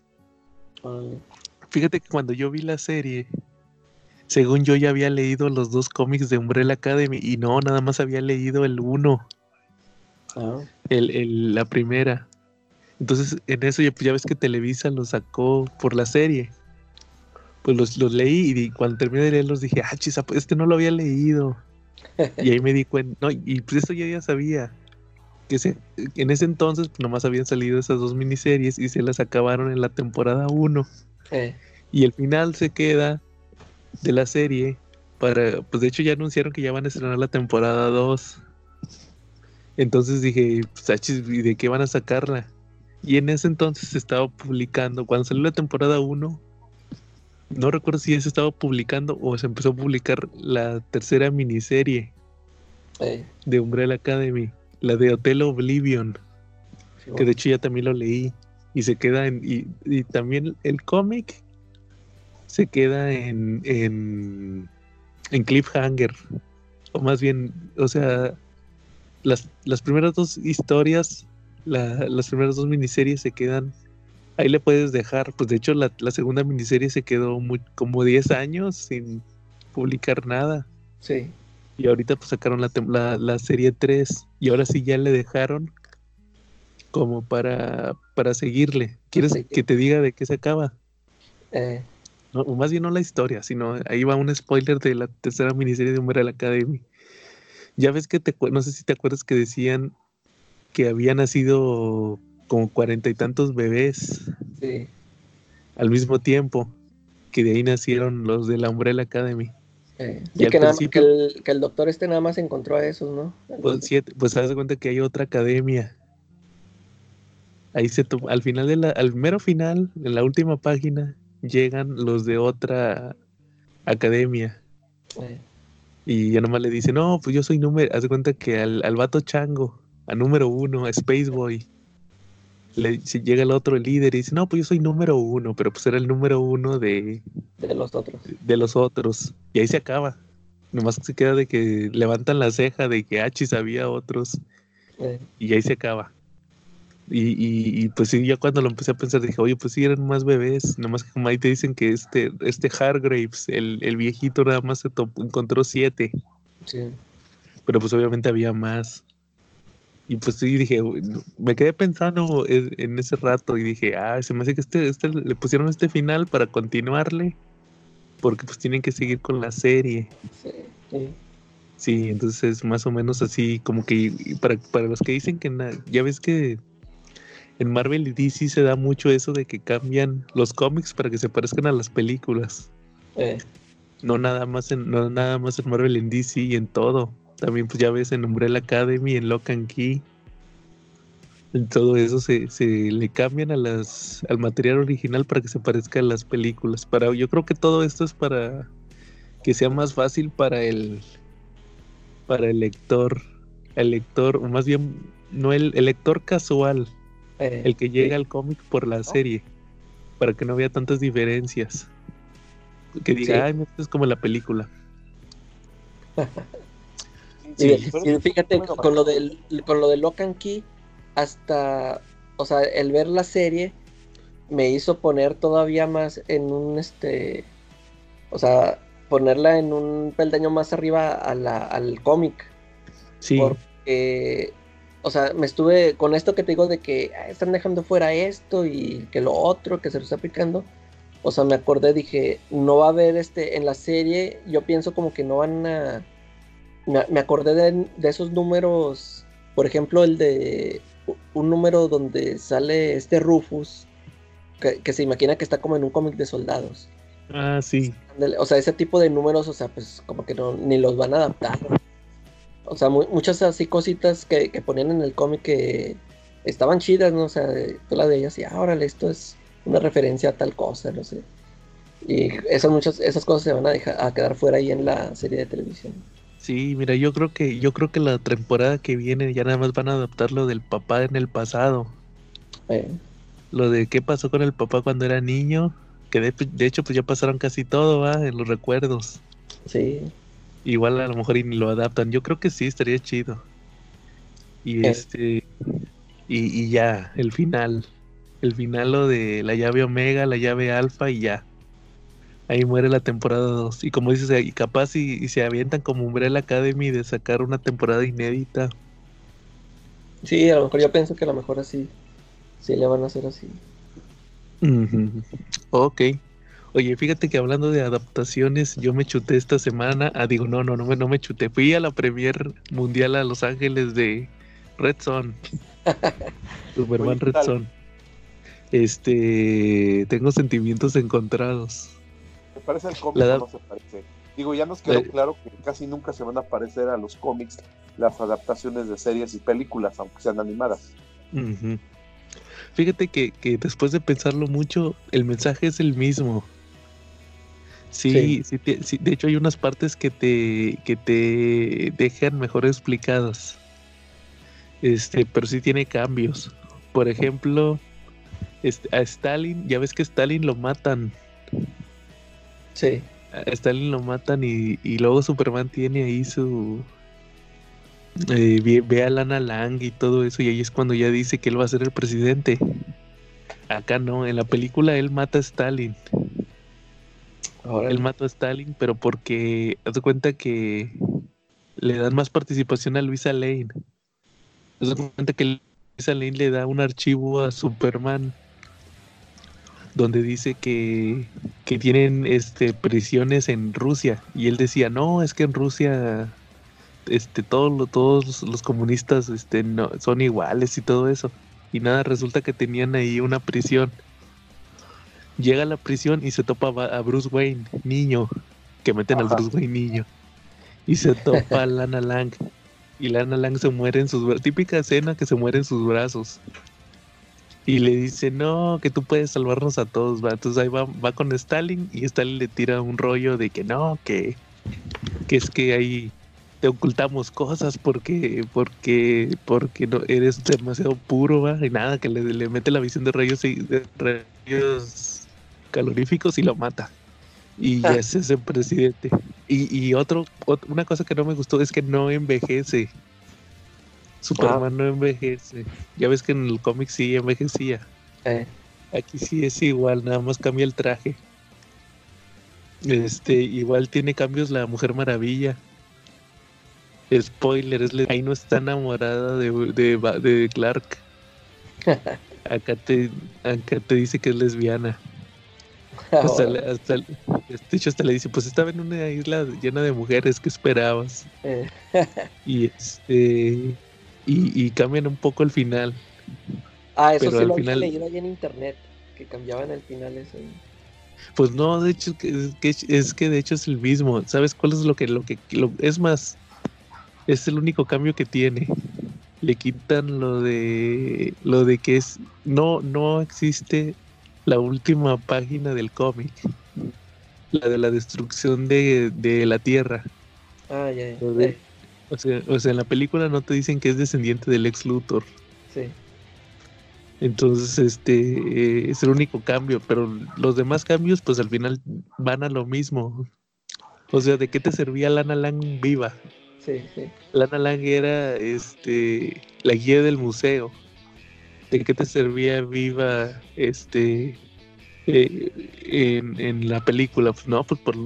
Fíjate que cuando yo vi la serie, según yo ya había leído los dos cómics de Umbrella Academy y no, nada más había leído el 1, ah, el, el- la primera. Entonces en eso ya, ya ves que Televisa lo sacó por la serie. Pues los, los leí y cuando terminé de leerlos dije, ah, chis, pues este no lo había leído. [LAUGHS] Y ahí me di cuenta, no, y pues eso ya ya sabía. Que se, en ese entonces pues, nomás habían salido esas dos miniseries y se las acabaron en la temporada 1. eh, Y el final se queda de la serie para, pues de hecho ya anunciaron que ya van a estrenar la temporada 2. Entonces dije, pues achis, ¿y de qué van a sacarla? Y en ese entonces se estaba publicando, cuando salió la temporada 1, no recuerdo si ya se estaba publicando o se empezó a publicar la tercera miniserie eh, de Umbrella Academy, la de Hotel Oblivion, sí, que de hecho ya también lo leí y se queda en y, y también el cómic se queda en en en cliffhanger o más bien o sea las, las primeras dos historias la- las primeras dos miniseries se quedan ahí le puedes dejar pues de hecho la, la segunda miniserie se quedó muy, como 10 años sin publicar nada. Sí, y ahorita pues sacaron la, la, la serie 3 y ahora sí ya le dejaron como para, para seguirle. ¿Quieres Sí. que te diga de qué se acaba? eh, No, más bien no la historia, sino ahí va un spoiler de la tercera miniserie de Umbrella Academy. Ya ves que te, no sé si te acuerdas que decían que había nacido como cuarenta y tantos bebés sí, al mismo tiempo, que de ahí nacieron los de la Umbrella Academy. Eh. Y que, nada- que el, que el doctor este nada más encontró a esos, ¿no? Pues, siete, pues haz de cuenta que hay otra academia. Ahí se to- al final de la, al mero final, en la última página, llegan los de otra academia. Eh, Y ya nomás le dicen, no, pues yo soy número, haz de cuenta que al, al vato chango, a número uno, a Space Boy, le si llega el otro, líder, y dice, no, pues yo soy número uno, pero pues era el número uno de, de los otros. de los otros. Y ahí se acaba. Nomás se queda de que levantan la ceja de que achis había otros. Eh, y ahí se acaba. Y, y, y, pues sí, ya cuando lo empecé a pensar dije, oye, pues sí eran más bebés, nomás que como ahí te dicen que este, este Hargraves, el, el viejito nada más se encontró siete, sí, pero pues obviamente había más. Y pues sí dije, me quedé pensando en, en ese rato y dije, ah, se me hace que este, este le pusieron este final para continuarle, porque pues tienen que seguir con la serie. sí, sí. Sí, entonces más o menos así, como que para, para los que dicen que na- ya ves que en Marvel y DC se da mucho eso de que cambian los cómics para que se parezcan a las películas. Eh, No nada más en, no nada más en Marvel, en DC y en todo. También pues ya ves en Umbrella Academy, en Lock and Key. En todo eso se, se le cambian a las, al material original para que se parezca a las películas. Para, yo creo que todo esto es para que sea más fácil para el para el lector, el lector, o más bien no el, el lector casual, eh, el que llega al cómic por la serie, para que no vea tantas diferencias. Que diga, Sí. ay, esto es como la película. [LAUGHS] Y, Sí. y fíjate, con lo del con lo de Lock and Key, hasta, o sea, el ver la serie me hizo poner todavía más en un este, o sea, ponerla en un peldaño más arriba a la- al cómic, Sí, porque o sea, me estuve con esto que te digo de que ah, están dejando fuera esto y que lo otro que se lo está aplicando. O sea, me acordé, dije, no va a haber este en la serie. Yo pienso como que no van a. Me, acordé de, esos números, por ejemplo, el de un número donde sale este Rufus, que, se imagina que está como en un cómic de soldados. Ah, sí. O sea, ese tipo de números, o sea, pues como que no, ni los van a adaptar. O sea, muchas así cositas que, ponían en el cómic que estaban chidas, ¿no? O sea, tú la de ellas y ah, órale, esto es una referencia a tal cosa, no sé. Y esas muchas, esas cosas se van a dejar a quedar fuera ahí en la serie de televisión. Sí, mira, yo creo que, yo creo que la temporada que viene ya nada más van a adaptar lo del papá en el pasado. Eh. Lo de qué pasó con el papá cuando era niño, que de, hecho pues ya pasaron casi todo, ¿va? En los recuerdos. Sí. Igual a lo mejor y lo adaptan. Yo creo que sí, estaría chido. Y eh. este. Y, y, ya, el final. El final lo de la llave omega, la llave alfa y ya. Ahí muere la temporada 2. Y como dices, y capaz y, se avientan como Umbrella Academy de sacar una temporada inédita. Sí, a lo mejor yo pienso que a lo mejor así. Sí le van a hacer así. Ok. Oye, fíjate que hablando de adaptaciones, yo me chuté esta semana. Ah, digo, no, no, no me, no me chuté. Fui a la premier mundial a Los Ángeles de Red Son. [LAUGHS] Superman Red Son. Este, tengo sentimientos encontrados. Parece el cómic no se parece. Digo, ya nos quedó claro que casi nunca se van a parecer a los cómics las adaptaciones de series y películas, aunque sean animadas. Fíjate que, que después de pensarlo mucho, el mensaje es el mismo. Sí, sí. de hecho hay unas partes que te, que te dejan mejor explicadas. Este, pero sí tiene cambios. Por ejemplo, este, a Stalin, ya ves que Stalin lo matan. Sí. A Stalin lo matan y, y luego Superman tiene ahí su... Eh, ve, a Lana Lang y todo eso y ahí es cuando ya dice que él va a ser el presidente. Acá no, en la película él mata a Stalin. Él mató a Stalin, pero porque haz de cuenta que le dan más participación a Luisa Lane. Haz de cuenta que Luisa Lane le da un archivo a Superman donde dice que, que tienen este prisiones en Rusia y él decía, "No, es que en Rusia este todos todos los comunistas este no son iguales y todo eso." Y nada, resulta que tenían ahí una prisión llega a la prisión y se topa a Bruce Wayne, niño, que meten al Bruce Wayne niño. Y se topa a Lana Lang. Y Lana Lang se muere en sus brazos. Típica escena que se muere en sus brazos. Y le dice, no, que tú puedes salvarnos a todos, va. Entonces ahí va, va con Stalin y Stalin le tira un rollo de que no, que, que es que ahí te ocultamos cosas porque, porque, porque no, eres demasiado puro, va. Y nada, que le, le mete la visión de rayos, y, de rayos caloríficos y lo mata. Y ya es ese presidente. Y, y otro, una cosa que no me gustó es que no envejece. Superman no envejece. Ya ves que en el cómic sí envejecía. Eh. Aquí sí es igual, nada más cambia el traje. Este, igual tiene cambios la Mujer Maravilla. Spoiler, es ahí no está enamorada de, de, de Clark. [LAUGHS] acá te, acá te dice que es lesbiana. Hasta, hasta, de hecho, hasta le dice, pues estaba en una isla llena de mujeres, ¿qué esperabas? Eh. y este y, cambian un poco el final. Ah, eso sí lo final... leído ahí en internet, que cambiaban el final eso. Pues no, de hecho es que, de hecho es el mismo. ¿Sabes cuál es lo que lo que es más? Es el único cambio que tiene. Le quitan lo de lo de que es no no existe la última página del cómic. La de la destrucción de, la Tierra. Ah, ya, ya. O, sea, o sea, en la película no te dicen que es descendiente del ex Luthor. Sí. Entonces, este eh, es el único cambio, pero los demás cambios, pues al final van a lo mismo. O sea, ¿de qué te servía Lana Lang viva? Sí, sí. Lana Lang era este la guía del museo. ¿de qué te servía viva este eh, en, la película? No, pues por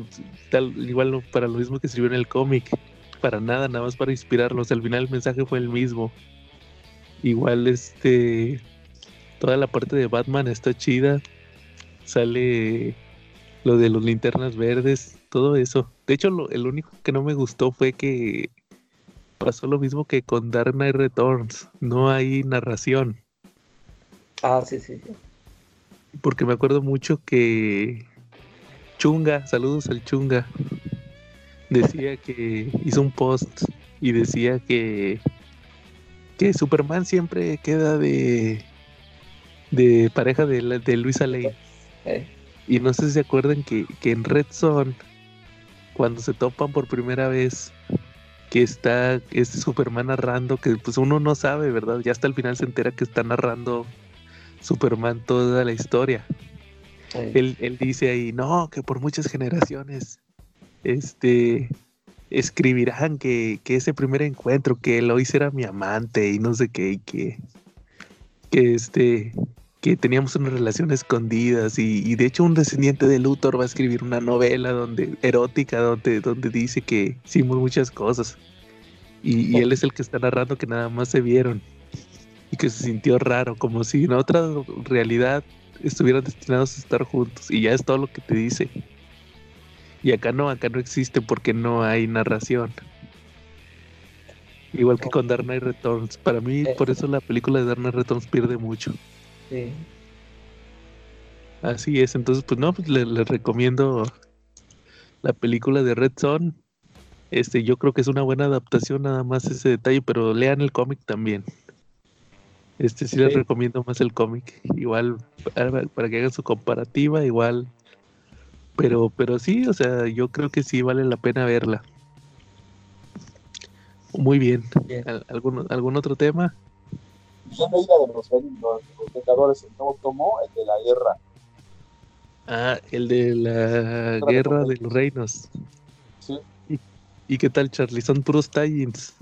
tal, igual para lo mismo que sirvió en el cómic, para nada, nada más para inspirarlos. Al final el mensaje fue el mismo. Igual este toda la parte de Batman está chida. Sale lo de los linternas verdes, todo eso. De hecho, lo, el único que no me gustó fue que pasó lo mismo que con Dark Knight Returns. No hay narración. Ah, sí, sí, sí. Porque me acuerdo mucho que Chunga, saludos al Chunga, decía que hizo un post y decía que, que Superman siempre queda de, de pareja de, la- de Luisa Lane. Eh, Y no sé si se acuerdan que, que en Red Son, cuando se topan por primera vez, que está este Superman narrando, que pues uno no sabe, ¿verdad? Ya hasta el final se entera que está narrando Superman toda la historia. eh, Él, él dice ahí, no, que por muchas generaciones, este, escribirán que, que ese primer encuentro, que Lois era mi amante y no sé qué, y que, que este, que teníamos una relación escondidas y, y de hecho un descendiente de Luthor va a escribir una novela donde erótica donde, donde dice que hicimos muchas cosas. Y, y él es el que está narrando que nada más se vieron y que se sintió raro como si en otra realidad estuvieran destinados a estar juntos y ya es todo lo que te dice y acá no acá no existe porque no hay narración igual que con Dark Knight Returns para mí Eh. por eso la película de Dark Knight Returns pierde mucho sí. Así es, entonces pues no, pues le- les recomiendo la película de Red Son. Este, yo creo que es una buena adaptación, nada más ese detalle, pero lean el cómic también. Este sí les recomiendo más el cómic, igual para, para que hagan su comparativa, igual. Pero, pero sí, o sea, yo creo que sí vale la pena verla. Muy bien. Bien. ¿Al- ¿Algún, algún otro tema? Ya leí la de los, los, Vengadores, el nuevo tomo, el de la guerra. Ah, el de la Guerra de Guerra los de los Reinos. Sí. ¿Y, y qué tal, Charlie? Son puros tie-ins.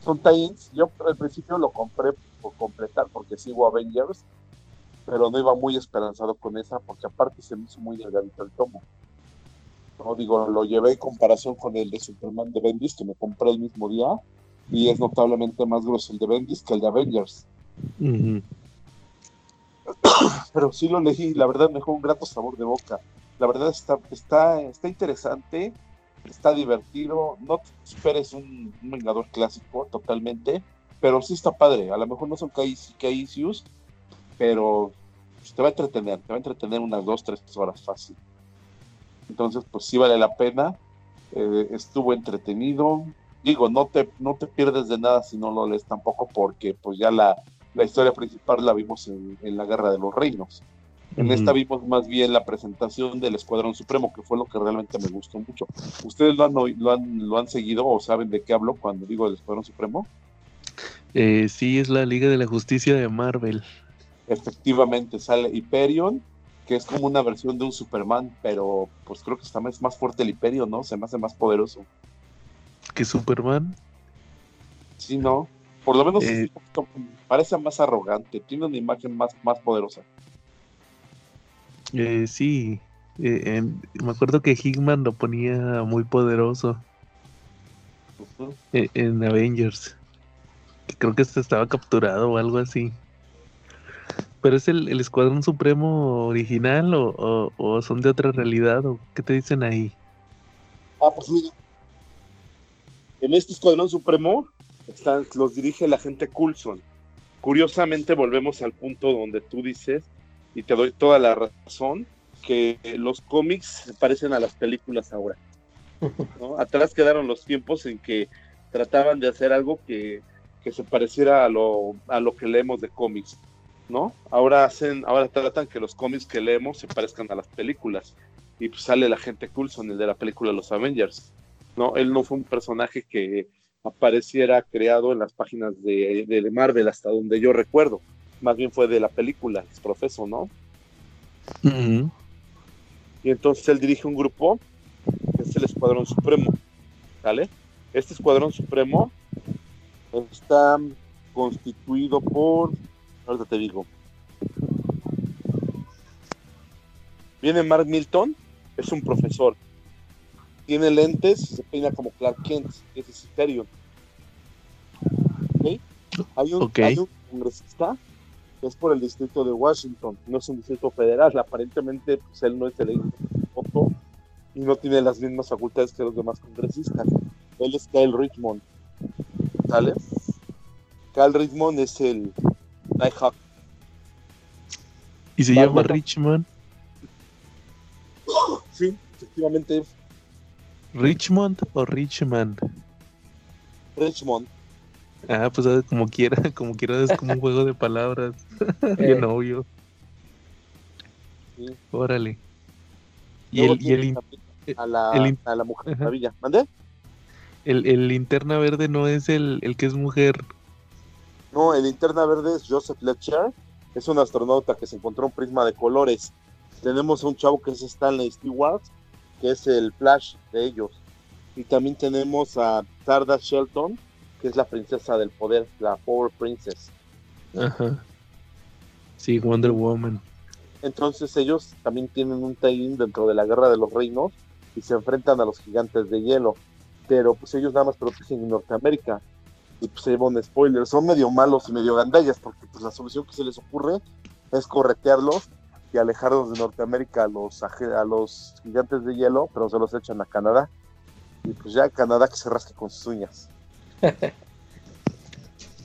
Son tie-ins. Yo al principio lo compré por completar porque sigo Avengers, pero no iba muy esperanzado con esa porque aparte se me hizo muy delgadito el tomo. No digo, lo llevé en comparación con el de Superman de Bendis que me compré el mismo día y es notablemente más grueso el de Bendis que el de Avengers. Ujú. [COUGHS] pero sí lo leí, la verdad me dejó un grato sabor de boca. La verdad está, está, está interesante, está divertido, no te esperes un, un Vengador clásico totalmente, pero sí está padre. A lo mejor no son issues, pero pues, te va a entretener, te va a entretener unas dos, tres horas fácil. Entonces, pues sí vale la pena. eh, estuvo entretenido. Digo, no te, no te pierdes de nada si no lo lees tampoco, porque pues ya la, la historia principal la vimos en, en la Guerra de los Reinos. En esta vimos más bien la presentación del Escuadrón Supremo, que fue lo que realmente me gustó mucho. ¿Ustedes lo han, lo han, lo han seguido o saben de qué hablo cuando digo el Escuadrón Supremo? Eh, sí, es la Liga de la Justicia de Marvel. Efectivamente, sale Hyperion, que es como una versión de un Superman, pero pues creo que está más, más fuerte el Hyperion, ¿no? Se me hace más poderoso. Que Superman. Sí, ¿no? Por lo menos Eh. parece más arrogante, tiene una imagen más, más poderosa. Eh, sí. eh, en- me acuerdo que Hickman lo ponía muy poderoso eh, en Avengers. Creo que este estaba capturado o algo así. ¿Pero es el, el Escuadrón Supremo original o, o- o son de otra realidad? ¿O qué te dicen ahí? Ah, pues mira. En este Escuadrón Supremo están, los dirige la gente Coulson. Curiosamente volvemos al punto donde tú dices, y te doy toda la razón, que los cómics se parecen a las películas ahora. ¿no? [LAUGHS] Atrás quedaron los tiempos en que trataban de hacer algo que, que se pareciera a lo, a lo que leemos de cómics. ¿No? Ahora hacen, ahora tratan que los cómics que leemos se parezcan a las películas. Y pues sale la gente Coulson, el de la película Los Avengers. ¿no? Él no fue un personaje que apareciera creado en las páginas de, de Marvel hasta donde yo recuerdo. Más bien fue de la película, es profeso, ¿no? Y entonces él dirige un grupo que es el Escuadrón Supremo. ¿Sale? Este Escuadrón Supremo está constituido por. Ahorita te digo. Viene Mark Milton, es un profesor. Tiene lentes, se peina como Clark Kent, es Hyperion. ¿Ok? Hay un, Ok. hay un congresista que es por el distrito de Washington, no es un distrito federal. Aparentemente, pues él no es voto y no tiene las mismas facultades que los demás congresistas. Él es Kyle Richmond. ¿Sale? Kyle Richmond es el Nighthawk. Y se llama Richmond. [GASPS] Sí, efectivamente, ¿Richmond o Richmond? Richmond. Ah, pues ah, como quiera, [LAUGHS] como quiera es como un juego de palabras. [LAUGHS] Bien Eh, obvio. Sí. Órale. Y Luego el, y el, a la, el a la Mujer Ajá. Maravilla. ¿Mande? el, el linterna verde no es el, el que es mujer. No, el linterna verde es Joseph Fletcher. Es un astronauta que se encontró un prisma de colores. Tenemos a un chavo que es Stanley Stewart, que es el Flash de ellos. Y también tenemos a Tarda Shelton, que es la princesa del poder, la Power Princess. Ajá. Sí, Wonder Woman. Entonces ellos también tienen un tie-in dentro de la Guerra de los Reinos y se enfrentan a los gigantes de hielo. Pero pues ellos nada más protegen en Norteamérica. Y pues se lleva un spoiler. Son medio malos y medio gandallas porque pues la solución que se les ocurre es corretearlos y alejarlos de Norteamérica a los, a los gigantes de hielo, pero se los echan a Canadá. Y pues ya Canadá que se rasque con sus uñas. [LAUGHS]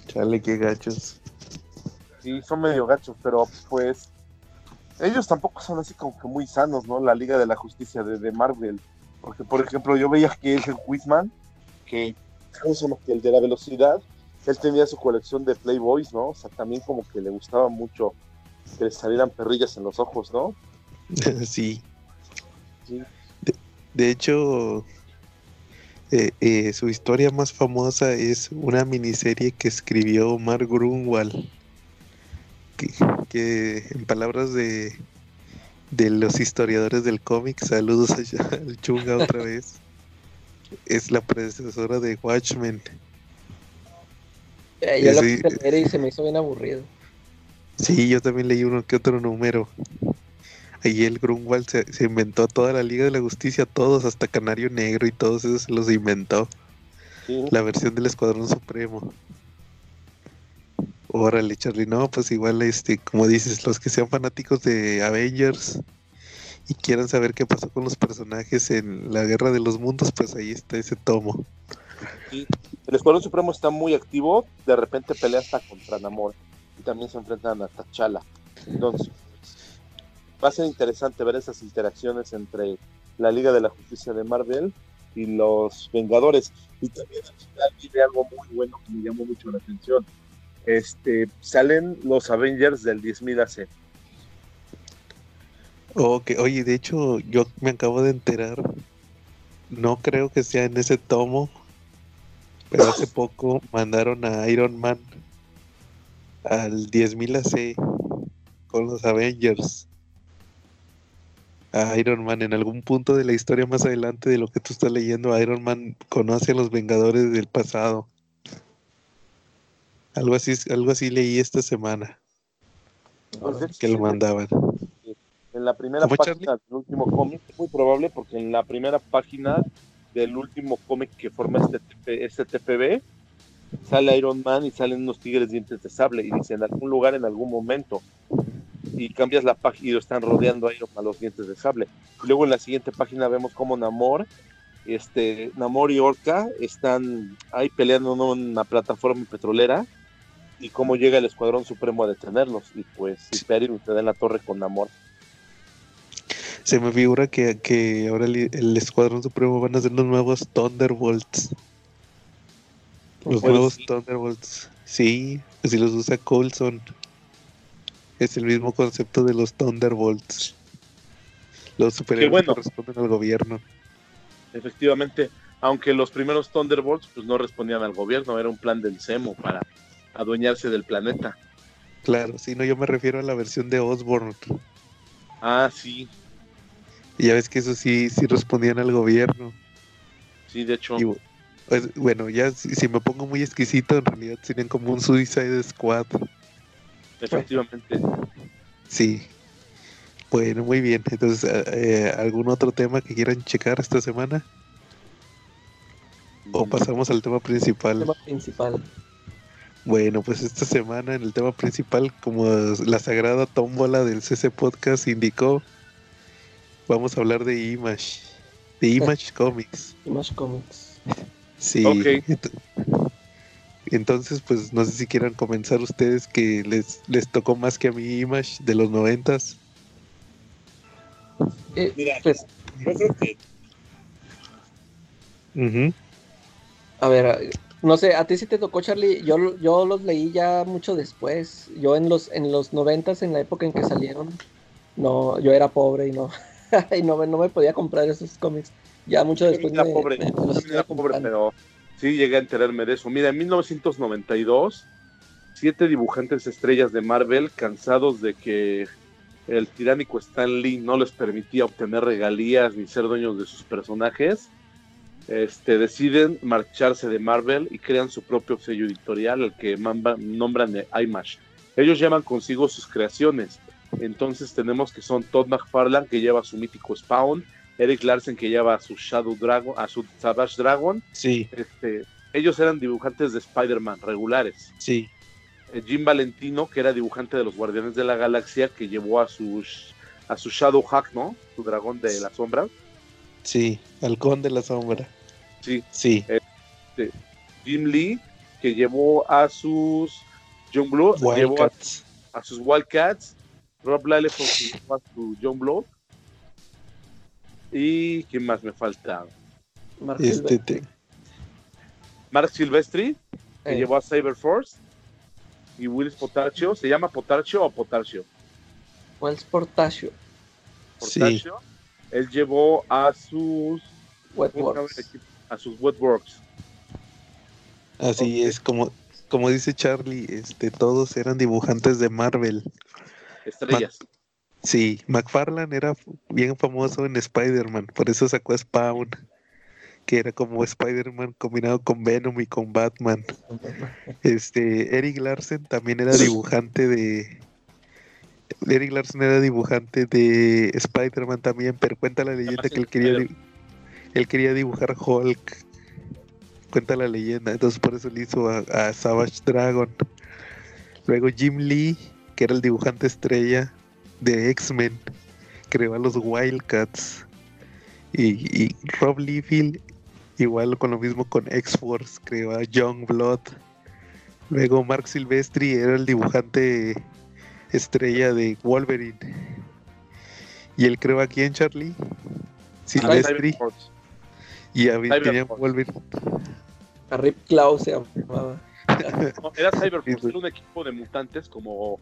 Chale, qué gachos. Sí, son medio gachos, pero pues ellos tampoco son así como que muy sanos, ¿no? La Liga de la Justicia de, de Marvel. Porque, por ejemplo, yo veía que ese Whitman, que, ¿cómo se llama? Que el de la velocidad, él tenía su colección de Playboys, ¿no? O sea, también como que le gustaba mucho que le salieran perrillas en los ojos, ¿no? [LAUGHS] sí. Sí. De, de hecho, eh, eh, su historia más famosa es una miniserie que escribió Mark Grunwald. Que, que en palabras de, de los historiadores del cómic, saludos allá al Chunga otra vez, es la predecesora de Watchmen. eh, yo lo sí. quise leer y se me hizo bien aburrido. Sí, yo también leí uno que otro número. Ahí el Grunwald se, se inventó toda la Liga de la Justicia, todos, hasta Canario Negro y todos esos se los inventó. Sí. La versión del Escuadrón Supremo. Órale, Charlie, no, pues igual, este, como dices, los que sean fanáticos de Avengers y quieran saber qué pasó con los personajes en la Guerra de los Mundos, pues ahí está ese tomo. El Escuadrón Supremo está muy activo, de repente pelea hasta contra Namor y también se enfrentan a T'Challa. Entonces, va a ser interesante ver esas interacciones entre la Liga de la Justicia de Marvel y los Vengadores. Y también al final algo muy bueno que me llamó mucho la atención. Este, salen los Avengers del 10.000 AC. Ok, oye, de hecho, yo me acabo de enterar, no creo que sea en ese tomo, pero hace [LAUGHS] poco mandaron a Iron Man al 10.000 AC con los Avengers. A Iron Man, en algún punto de la historia más adelante de lo que tú estás leyendo, Iron Man conoce a los Vengadores del pasado. Algo así, algo así leí esta semana, Entonces, que lo mandaban. En la primera ¿Cómo, página del último cómic, muy probable porque en la primera página del último cómic que forma este, este TPB, sale Iron Man y salen unos tigres dientes de sable y dice en algún lugar, en algún momento. Y cambias la página y lo están rodeando a Iron Man los dientes de sable. Y luego en la siguiente página vemos como Namor, este, Namor y Orca están ahí peleando en una plataforma petrolera y cómo llega el Escuadrón Supremo a detenerlos. Y pues Hyperion te da en la torre con Namor. Se me figura que, que ahora el, el Escuadrón Supremo van a ser los nuevos Thunderbolts. Los Pues nuevos sí. Thunderbolts. Sí, así los usa Coulson. Es el mismo concepto de los Thunderbolts. Los superhéroes bueno. que responden al gobierno. Efectivamente, aunque los primeros Thunderbolts pues no respondían al gobierno, era un plan del CEMO para adueñarse del planeta. Claro, sí, no, yo me refiero a la versión de Osborn. Ah, sí, Y ya ves que eso sí, sí respondían al gobierno. sí, de hecho. Y pues, bueno, ya si, si me pongo muy exquisito, en realidad serían como un Suicide Squad. Efectivamente. Sí. Bueno, muy bien. Entonces, eh, eh, ¿algún otro tema que quieran checar esta semana? ¿O pasamos al tema principal? Tema principal. Bueno, pues esta semana en el tema principal, como la sagrada tómbola del CC Podcast indicó, vamos a hablar de Image, de Image [LAUGHS] Comics. Image Comics. Sí. Ok. ent- Entonces, pues no sé si quieran comenzar ustedes que les, les tocó más que a mí Image de los noventas. Eh, Mira, pues, yo creo que Ujú. a ver, no sé, a ti sí te tocó, Charlie. Yo, yo los leí ya mucho después. Yo en los en los noventas, en la época en que salieron, no, yo era pobre y no, [LAUGHS] [LAUGHS] y no, me- no me podía comprar esos cómics. Ya mucho después era me, pobre, me- me los estuve pobre, pero sí llegué a enterarme de eso. Mira, en 1992, siete dibujantes estrellas de Marvel, cansados de que el tiránico Stan Lee no les permitía obtener regalías ni ser dueños de sus personajes, este, deciden marcharse de Marvel y crean su propio sello editorial, al que nombran de IMAX. Ellos llevan consigo sus creaciones. Entonces tenemos que son Todd McFarlane, que lleva su mítico Spawn, Eric Larsen, que lleva a su Shadow Dragon, a su Savage Dragon. Sí, Este, ellos eran dibujantes de Spider-Man regulares. sí, Eh, Jim Valentino, que era dibujante de los Guardianes de la Galaxia, que llevó a su, a su Shadow Hack, ¿no? Su dragón de la sombra. sí, Halcón de la Sombra. Sí. Sí, Jim Lee, que llevó a sus John llevó a, a sus Wildcats. Rob Liefeld que llevó a su John Blood. Y ¿quién más me falta? Mark Este, Silvestri. te- Mark Silvestri, que Eh, llevó a Cyberforce. Y Willis Potarcio, ¿se llama Potarcio o Potarcio? Wells Portacio, sí. Él llevó a sus ¿cómo se llama el Wetworks. a sus Wetworks. así es como, como dice Charlie, este, todos eran dibujantes de Marvel. Estrellas. Sí, McFarlane era bien famoso en Spider-Man, por eso sacó a Spawn, que era como Spider-Man combinado con Venom y con Batman. Este, Eric Larsen también era dibujante de. Eric Larsen era dibujante de Spider-Man también, pero cuenta la leyenda que él quería, él quería dibujar Hulk. Cuenta la leyenda, entonces por eso le hizo a, a Savage Dragon. Luego Jim Lee, que era el dibujante estrella de X-Men, creó a los Wildcats. Y, y Rob Liefeld, igual con lo mismo con X-Force, creó a Young Blood. Luego Mark Silvestri era el dibujante estrella de Wolverine. Y él creó a quién, Charlie? Silvestri. Y había, Cyberforce. tenía Wolverine. A Rip Klaus se llamaba. [LAUGHS] No, era Cyberforce, era un equipo de mutantes como,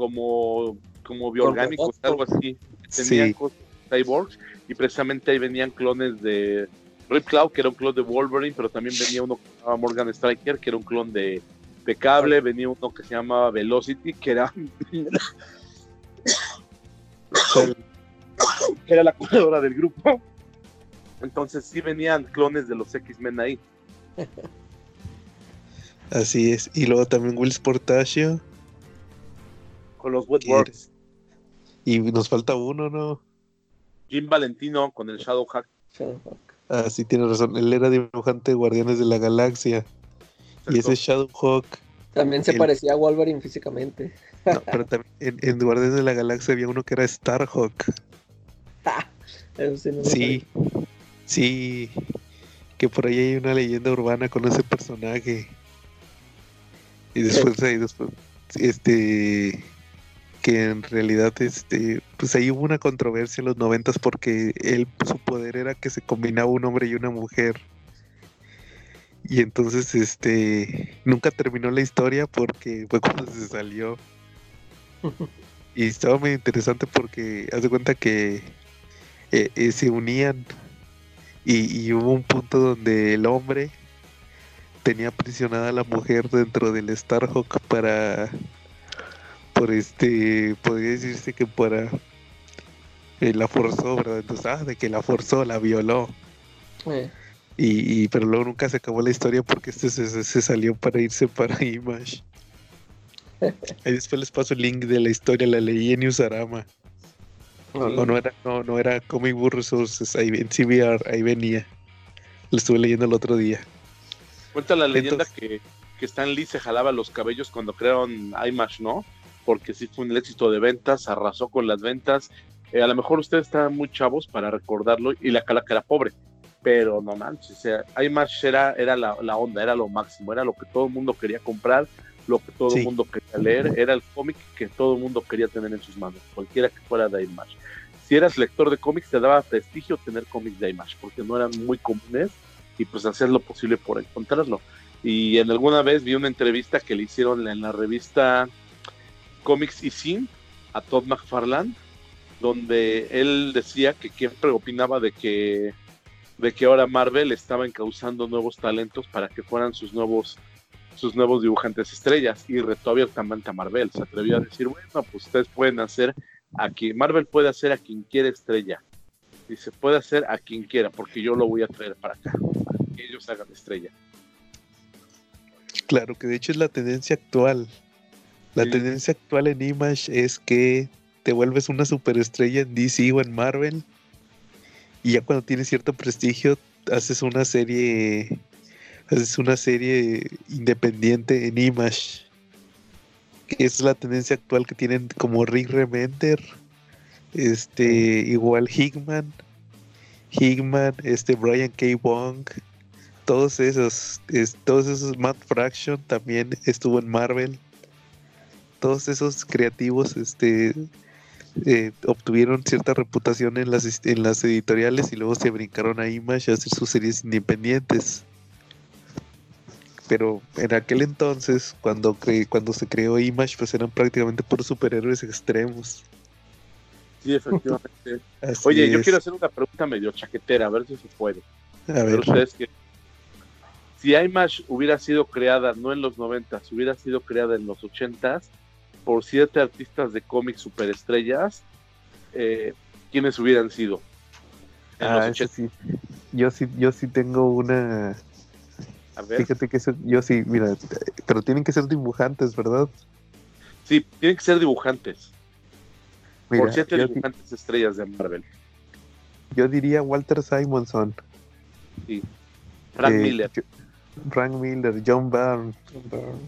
como, como bioorgánicos, algo así. Tenían Sí. cosas cyborgs y precisamente ahí venían clones de Rip Cloud, que era un clon de Wolverine, pero también venía uno que se llamaba Morgan Striker, que era un clon de, de Cable, venía uno que se llamaba Velocity, que era, [COUGHS] [COUGHS] que era la corredora del grupo. Entonces sí venían clones de los X-Men ahí. Así es. Y luego también Will Portacio. Con los Wetworks. Y nos falta uno, ¿no? Jim Valentino con el Shadow Hack. Shadowhawk. Ah, sí, tiene razón. Él era dibujante de Guardianes de la Galaxia. Y ese Shadowhawk. También se El- parecía a Wolverine físicamente. No, pero también en, en Guardianes de la Galaxia había uno que era Starhawk. [LAUGHS] Eso sí, no Sí, sí. Que por ahí hay una leyenda urbana con ese personaje. Y después [LAUGHS] ahí después, este que en realidad este pues ahí hubo una controversia en los noventas porque él su poder era que se combinaba un hombre y una mujer. Y entonces este nunca terminó la historia porque fue [LAUGHS] cuando se salió. [LAUGHS] Y estaba muy interesante porque haz de cuenta que eh, eh, se unían y, y hubo un punto donde el hombre tenía aprisionada a la mujer dentro del Starhawk para por este podría decirse que para eh, la forzó verdad entonces ah de que la forzó la violó Eh, y, y- pero luego nunca se acabó la historia porque este se, se- se salió para irse para [LAUGHS] Image [LAUGHS] ahí después les paso el link de la historia la leí en Usarama no, no era, no, no era Comic Book Resources, ahí en CBR, ahí venía. Lo estuve leyendo el otro día. Cuenta la leyenda Entonces- que, que Stan Lee se jalaba los cabellos cuando crearon IMAX, ¿no? Porque sí fue un éxito de ventas, arrasó con las ventas. Eh, a lo mejor ustedes están muy chavos para recordarlo y la calaca era pobre, pero no manches, o sea, IMAX era, era la, la onda, era lo máximo, era lo que todo el mundo quería comprar, lo que todo el Sí. mundo quería leer, era el cómic que todo el mundo quería tener en sus manos, cualquiera que fuera de IMAX. Si eras lector de cómics, te daba prestigio tener cómics de IMAX, porque no eran muy comunes y pues hacer lo posible por encontrarlo. Y en alguna vez vi una entrevista que le hicieron en la revista Comics y Sin a Todd McFarlane, donde él decía que siempre opinaba de que de que ahora Marvel estaba encauzando nuevos talentos para que fueran sus nuevos sus nuevos dibujantes estrellas y retó abiertamente a Marvel. Se atrevió a decir, bueno, pues ustedes pueden hacer a quien Marvel puede hacer a quien quiera estrella. Y se puede hacer a quien quiera, porque yo lo voy a traer para acá, para que ellos hagan estrella. Claro, que de hecho es la tendencia actual. La Sí. tendencia actual en Image es que te vuelves una superestrella en DC o en Marvel. Y ya cuando tienes cierto prestigio, haces una serie. Haces una serie independiente en Image. Que es la tendencia actual que tienen como Rick Remender. Este. Igual Hickman. Hickman, este Brian K. Wong. Todos esos. es- todos esos Matt Fraction también estuvo en Marvel todos esos creativos este eh, obtuvieron cierta reputación en las his- en las editoriales y luego se brincaron a Image a hacer sus series independientes pero en aquel entonces cuando cre- cuando se creó Image pues eran prácticamente puros superhéroes extremos Sí, efectivamente. [LAUGHS] Oye, yo quiero hacer una pregunta medio chaquetera, a ver si se puede. a Pero ver ustedes que si IMAX hubiera sido creada no en los 90, hubiera sido creada en los 80 por siete artistas de cómics superestrellas, eh, ¿quiénes hubieran sido? Ah, los eso 80. sí. yo sí yo sí tengo una A ver. fíjate que eso- yo sí mira pero tienen que ser dibujantes verdad Sí, tienen que ser dibujantes. Mira, por siete sí- dibujantes estrellas de Marvel. Yo diría Walter Simonson. Frank eh, Miller, Frank Miller, John Byrne,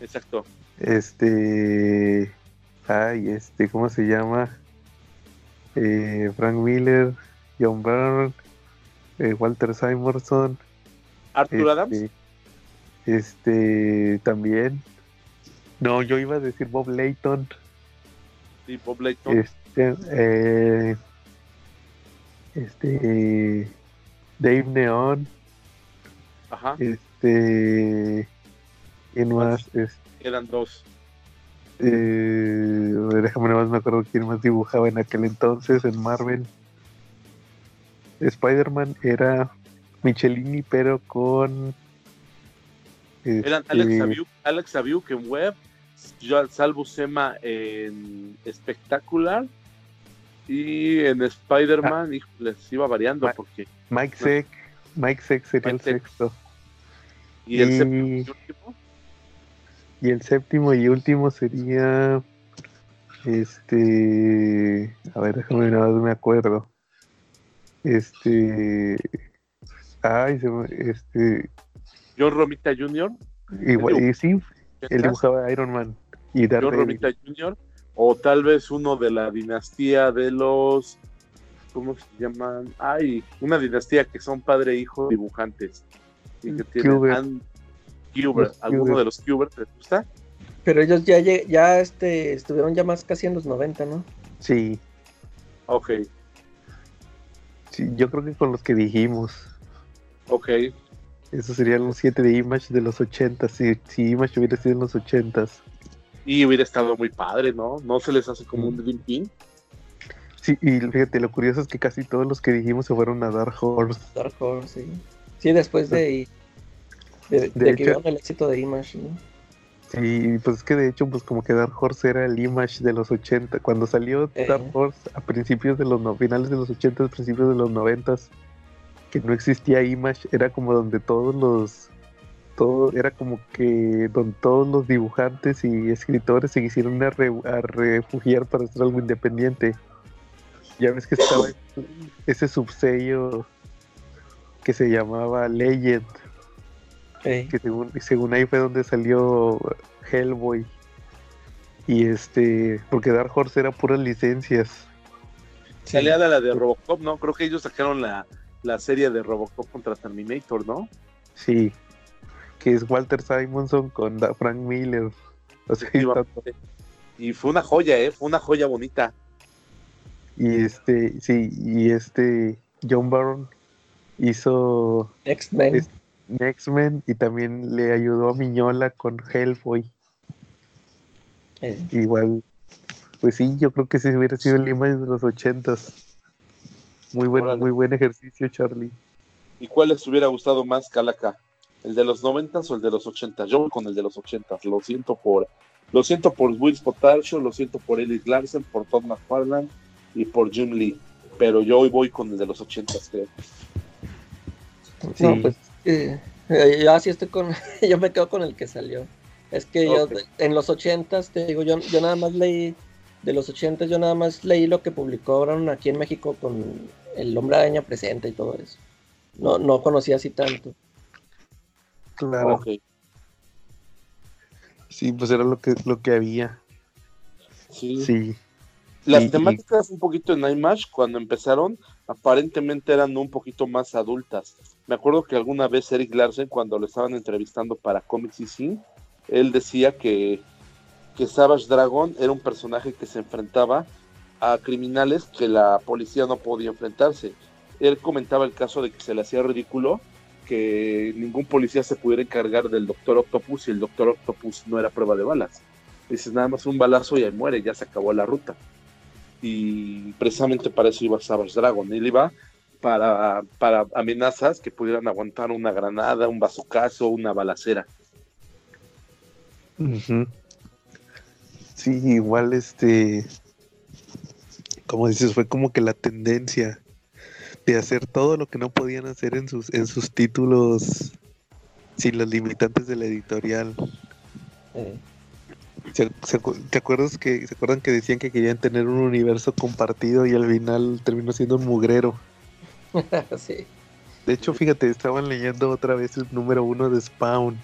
exacto. este. Ay, este, ¿cómo se llama? Eh, Frank Miller, John Byrne, eh, Walter Simonson. Arthur Adams, Este, este, también. No, yo iba a decir Bob Layton. y Bob Layton. Este, eh, este, Dave Neon. Ajá, Este. ¿Quién más? Es- eran dos. Eh, déjame nada más me acuerdo quién más dibujaba en aquel entonces en Marvel. Spider-Man era Michelini, pero con. Eran este, Alex Aviuk, Alex Aviuk en Web, Joan Salvo Sema en Espectacular y en Spider-Man, híjole, se iba variando Ma- porque. Mike Seck. Mike Seck sería Mike el sexto. Y el Y- séptimo y el séptimo y último sería. Este. A ver, déjame nada más me acuerdo. Este. Ay, se me- este. John Romita Jr., Igual, y sí, él dibujaba Iron Man y John Daredevil. Romita Jr., o tal vez uno de la dinastía de los. ¿Cómo se llaman? Ay, una dinastía que son padre e hijo dibujantes. Y que tienen Los ¿Alguno de los Kubert te gusta? Pero ellos ya, ya este, estuvieron ya más casi en los 90, ¿no? Sí, Ok, sí, yo creo que con los que dijimos. ok. Esos serían los siete de Image de los 80. Si, si Image hubiera sido en los 80 Y hubiera estado muy padre, ¿no? ¿No se les hace como un Mm. Dream Team? Sí, y fíjate, lo curioso es que casi todos los que dijimos se fueron a Dark Horse. Dark Horse, sí. Sí, después de, de, de De hecho- el éxito de Image, ¿no? Sí, pues es que de hecho, pues como que Dark Horse era el Image de los 80. Cuando salió Eh. Dark Horse a principios de los no, finales de los 80, principios de los 90, que no existía Image, era como donde todos los todo era como que donde todos los dibujantes y escritores se quisieron a, re- a refugiar para hacer algo independiente. Ya ves que estaba [COUGHS] ese subsello que se llamaba Legend, Ey. que según, según ahí fue donde salió Hellboy. Y este, porque Dark Horse era puras licencias. Sí. Salía la, la de Robocop, ¿no? Creo que ellos sacaron la, la serie de Robocop contra Terminator, ¿no? Sí, que es Walter Simonson con Da- Frank Miller. O sea, Efectivamente. Y fue una joya, ¿eh? Fue una joya bonita. y este, sí, y este John Byrne hizo X-Men. Es- X-Men y también le ayudó a Miñola con Hellboy. Ey. Igual, pues sí, yo creo que sí hubiera sido el Image de los ochentas. Muy buen, Órale. muy buen ejercicio, Charlie. ¿Y cuál les hubiera gustado más, Calaca? ¿El de los noventas o el de los ochentas? Yo voy con el de los ochentas. Lo siento por, lo siento por Will Potarsho, lo siento por Ellis Larsen, por Todd McFarlane y por Jim Lee. Pero yo hoy voy con el de los ochentas, creo. Sí. No, pues eh, yo así estoy con, [LAUGHS] yo me quedo con el que salió. Es que yo en los ochentas, te digo, yo, yo nada más leí, de los ochentas yo nada más leí lo que publicaron aquí en México con el hombre araña presente y todo eso. No, no conocía así tanto. Claro. Sí, pues era lo que, lo que había. Sí. Sí. Las Y- temáticas un poquito en IMAX cuando empezaron aparentemente eran un poquito más adultas. Me acuerdo que alguna vez Eric Larsen cuando lo estaban entrevistando para Comics y Sin, él decía que, que Savage Dragon era un personaje que se enfrentaba a criminales que la policía no podía enfrentarse. Él comentaba el caso de que se le hacía ridículo que ningún policía se pudiera encargar del Doctor Octopus y el Doctor Octopus no era prueba de balas. Dices nada más un balazo y ahí muere, ya se acabó la ruta y precisamente para eso iba Savage Dragon. Él iba para, para amenazas que pudieran aguantar una granada, un bazucazo, una balacera. Sí, igual este, como dices, fue como que la tendencia de hacer todo lo que no podían hacer en sus, en sus títulos sin los limitantes de la editorial. Eh, ¿Se- ¿Te acuerdas que se acuerdan que decían que querían tener un universo compartido y al final terminó siendo un mugrero? [LAUGHS] sí. De hecho, fíjate, estaban leyendo otra vez el número uno de Spawn,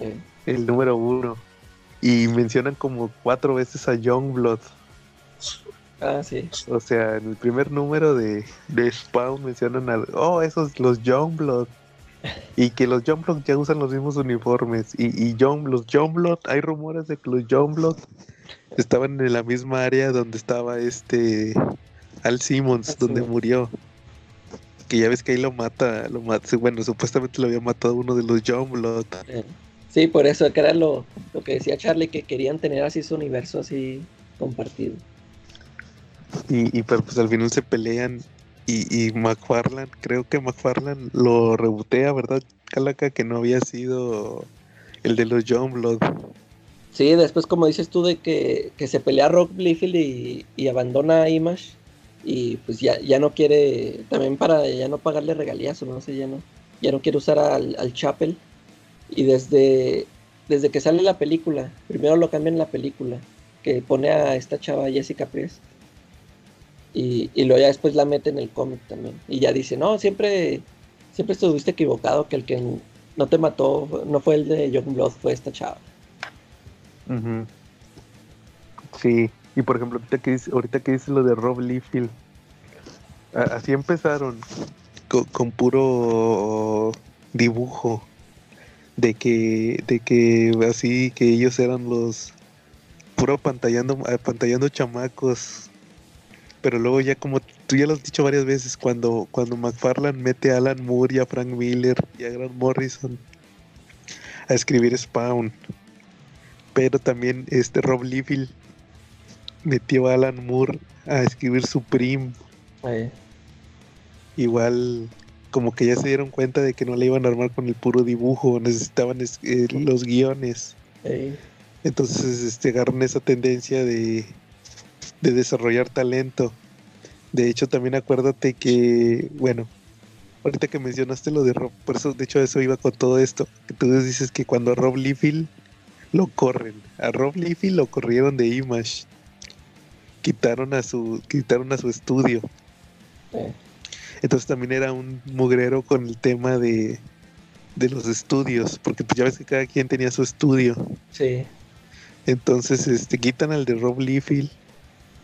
eh, el número uno, y mencionan como cuatro veces a Youngblood. Ah, sí. O sea, en el primer número de, de Spawn mencionan al, oh, esos los Youngblood. [LAUGHS] Y que los Youngblood ya usan los mismos uniformes. Y, y Young- los Youngblood, hay rumores de que los Youngblood estaban en la misma área donde estaba este Al Simmons, donde murió. Que ya ves que ahí lo mata, lo mata, bueno, supuestamente lo había matado uno de los Youngblood. eh. Sí, por eso que era lo, lo que decía Charlie, que querían tener así su universo así compartido. Y, y pero pues al final se pelean y, y McFarlane, creo que McFarlane lo rebotea, ¿verdad? Calaca que no había sido el de los Youngblood. Sí, después como dices tú de que, que se pelea Rock Liefeld y, y abandona a Image y pues ya, ya no quiere, también para ya no pagarle regalías o no sé, ya no, ya no quiere usar al, al Chapel y desde, desde que sale la película, primero lo cambian la película, que pone a esta chava Jessica Priest y, y luego ya después la mete en el cómic también y ya dice, no, siempre, siempre estuviste equivocado, que el que no te mató no fue el de Youngblood, fue esta chava. Sí, y por ejemplo, ahorita que dice, ahorita que dice lo de Rob Liefeld, así empezaron co- con, puro dibujo de que, de que así que ellos eran los puro pantallando, pantallando chamacos, pero luego ya como tú ya lo has dicho varias veces, cuando, cuando McFarlane mete a Alan Moore y a Frank Miller y a Grant Morrison a escribir Spawn pero también este Rob Liefeld metió a Alan Moore a escribir Supreme. Eh, Igual como que ya se dieron cuenta de que no le iban a armar con el puro dibujo, necesitaban es- eh, los guiones. eh. Entonces este, agarran esa tendencia de, de desarrollar talento. De hecho, también acuérdate que, bueno, ahorita que mencionaste lo de Rob, por eso, de hecho, eso iba con todo esto. Que tú dices que cuando a Rob Liefeld lo corren, a Rob Liefeld lo corrieron de Image. Quitaron a su, quitaron a su estudio. Entonces también era un mugrero con el tema de, de los estudios, porque pues ya ves que cada quien tenía su estudio. Sí. Entonces, este, quitan al de Rob Liefeld,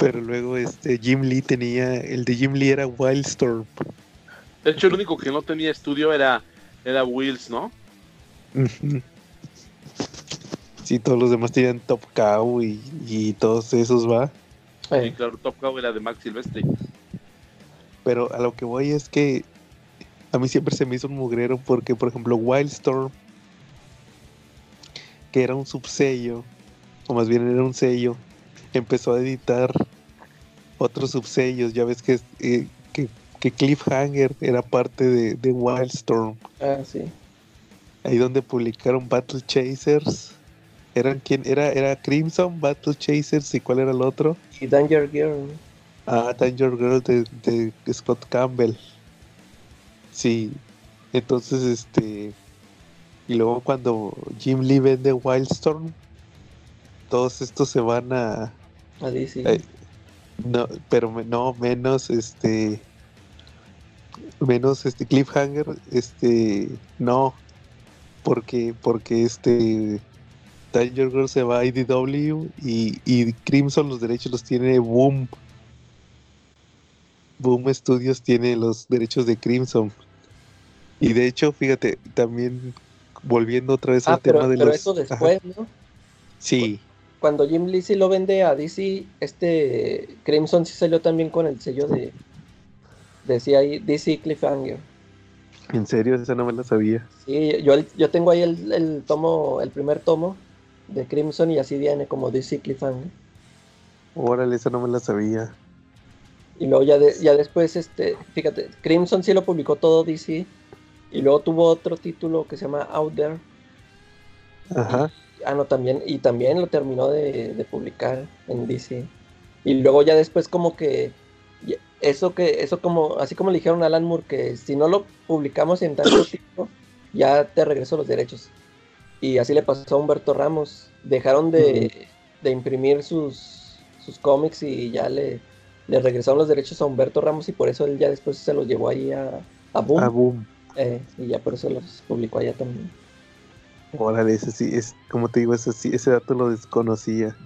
pero luego este Jim Lee tenía, el de Jim Lee era Wildstorm. De hecho, el único que no tenía estudio era, era Wills, ¿no? Sí, todos los demás tenían Top Cow y, y todos esos va. Y Eh, claro, Top Cow era de Max Silvestre. Pero a lo que voy es que a mí siempre se me hizo un mugrero porque, por ejemplo, Wildstorm, que era un subsello, o más bien era un sello, empezó a editar otros subsellos. Ya ves que, eh, que, que Cliffhanger era parte de, de Wildstorm. ah, sí. Ahí donde publicaron Battle Chasers. ¿Eran quién? Era, era Crimson, Battle Chasers y cuál era el otro? Y Danger Girl. Ah, Danger Girl de, de Scott Campbell. Sí. Entonces, este. Y luego cuando Jim Lee vende Wildstorm, todos estos se van a. A DC. Eh, no, pero no, menos este. Menos este Cliffhanger, este. No. Porque, porque este. Danger Girl se va a IDW y, y Crimson los derechos los tiene Boom. Boom Studios tiene los derechos de Crimson. Y de hecho, fíjate, también volviendo otra vez ah, al pero, tema de pero los. eso Ajá, después, ¿no? sí, Cuando Jim Lee sí lo vende a DC, este Crimson sí salió también con el sello de. Decía ahí DC Cliffhanger. en serio, esa no me la sabía. Sí, yo, yo tengo ahí el, el tomo, el primer tomo de Crimson y así viene como DC Cliffhanger. Órale, esa no me la sabía. Y luego ya, de- ya después, este, fíjate, Crimson sí lo publicó todo DC. Y luego tuvo otro título que se llama Out There. Ajá. Ah, no, también, y también lo terminó de, de publicar en DC. Y luego ya después como que eso que, eso como, así como le dijeron a Alan Moore, que si no lo publicamos en tanto [COUGHS] tiempo, ya te regreso los derechos. Y así le pasó a Humberto Ramos. Dejaron de, de imprimir sus, sus cómics y ya le, le regresaron los derechos a Humberto Ramos y por eso él ya después se los llevó ahí a, a Boom. Ah, boom. eh, y ya por eso los publicó allá también. Órale, ese sí, es, como te digo, ese, sí, ese dato lo desconocía.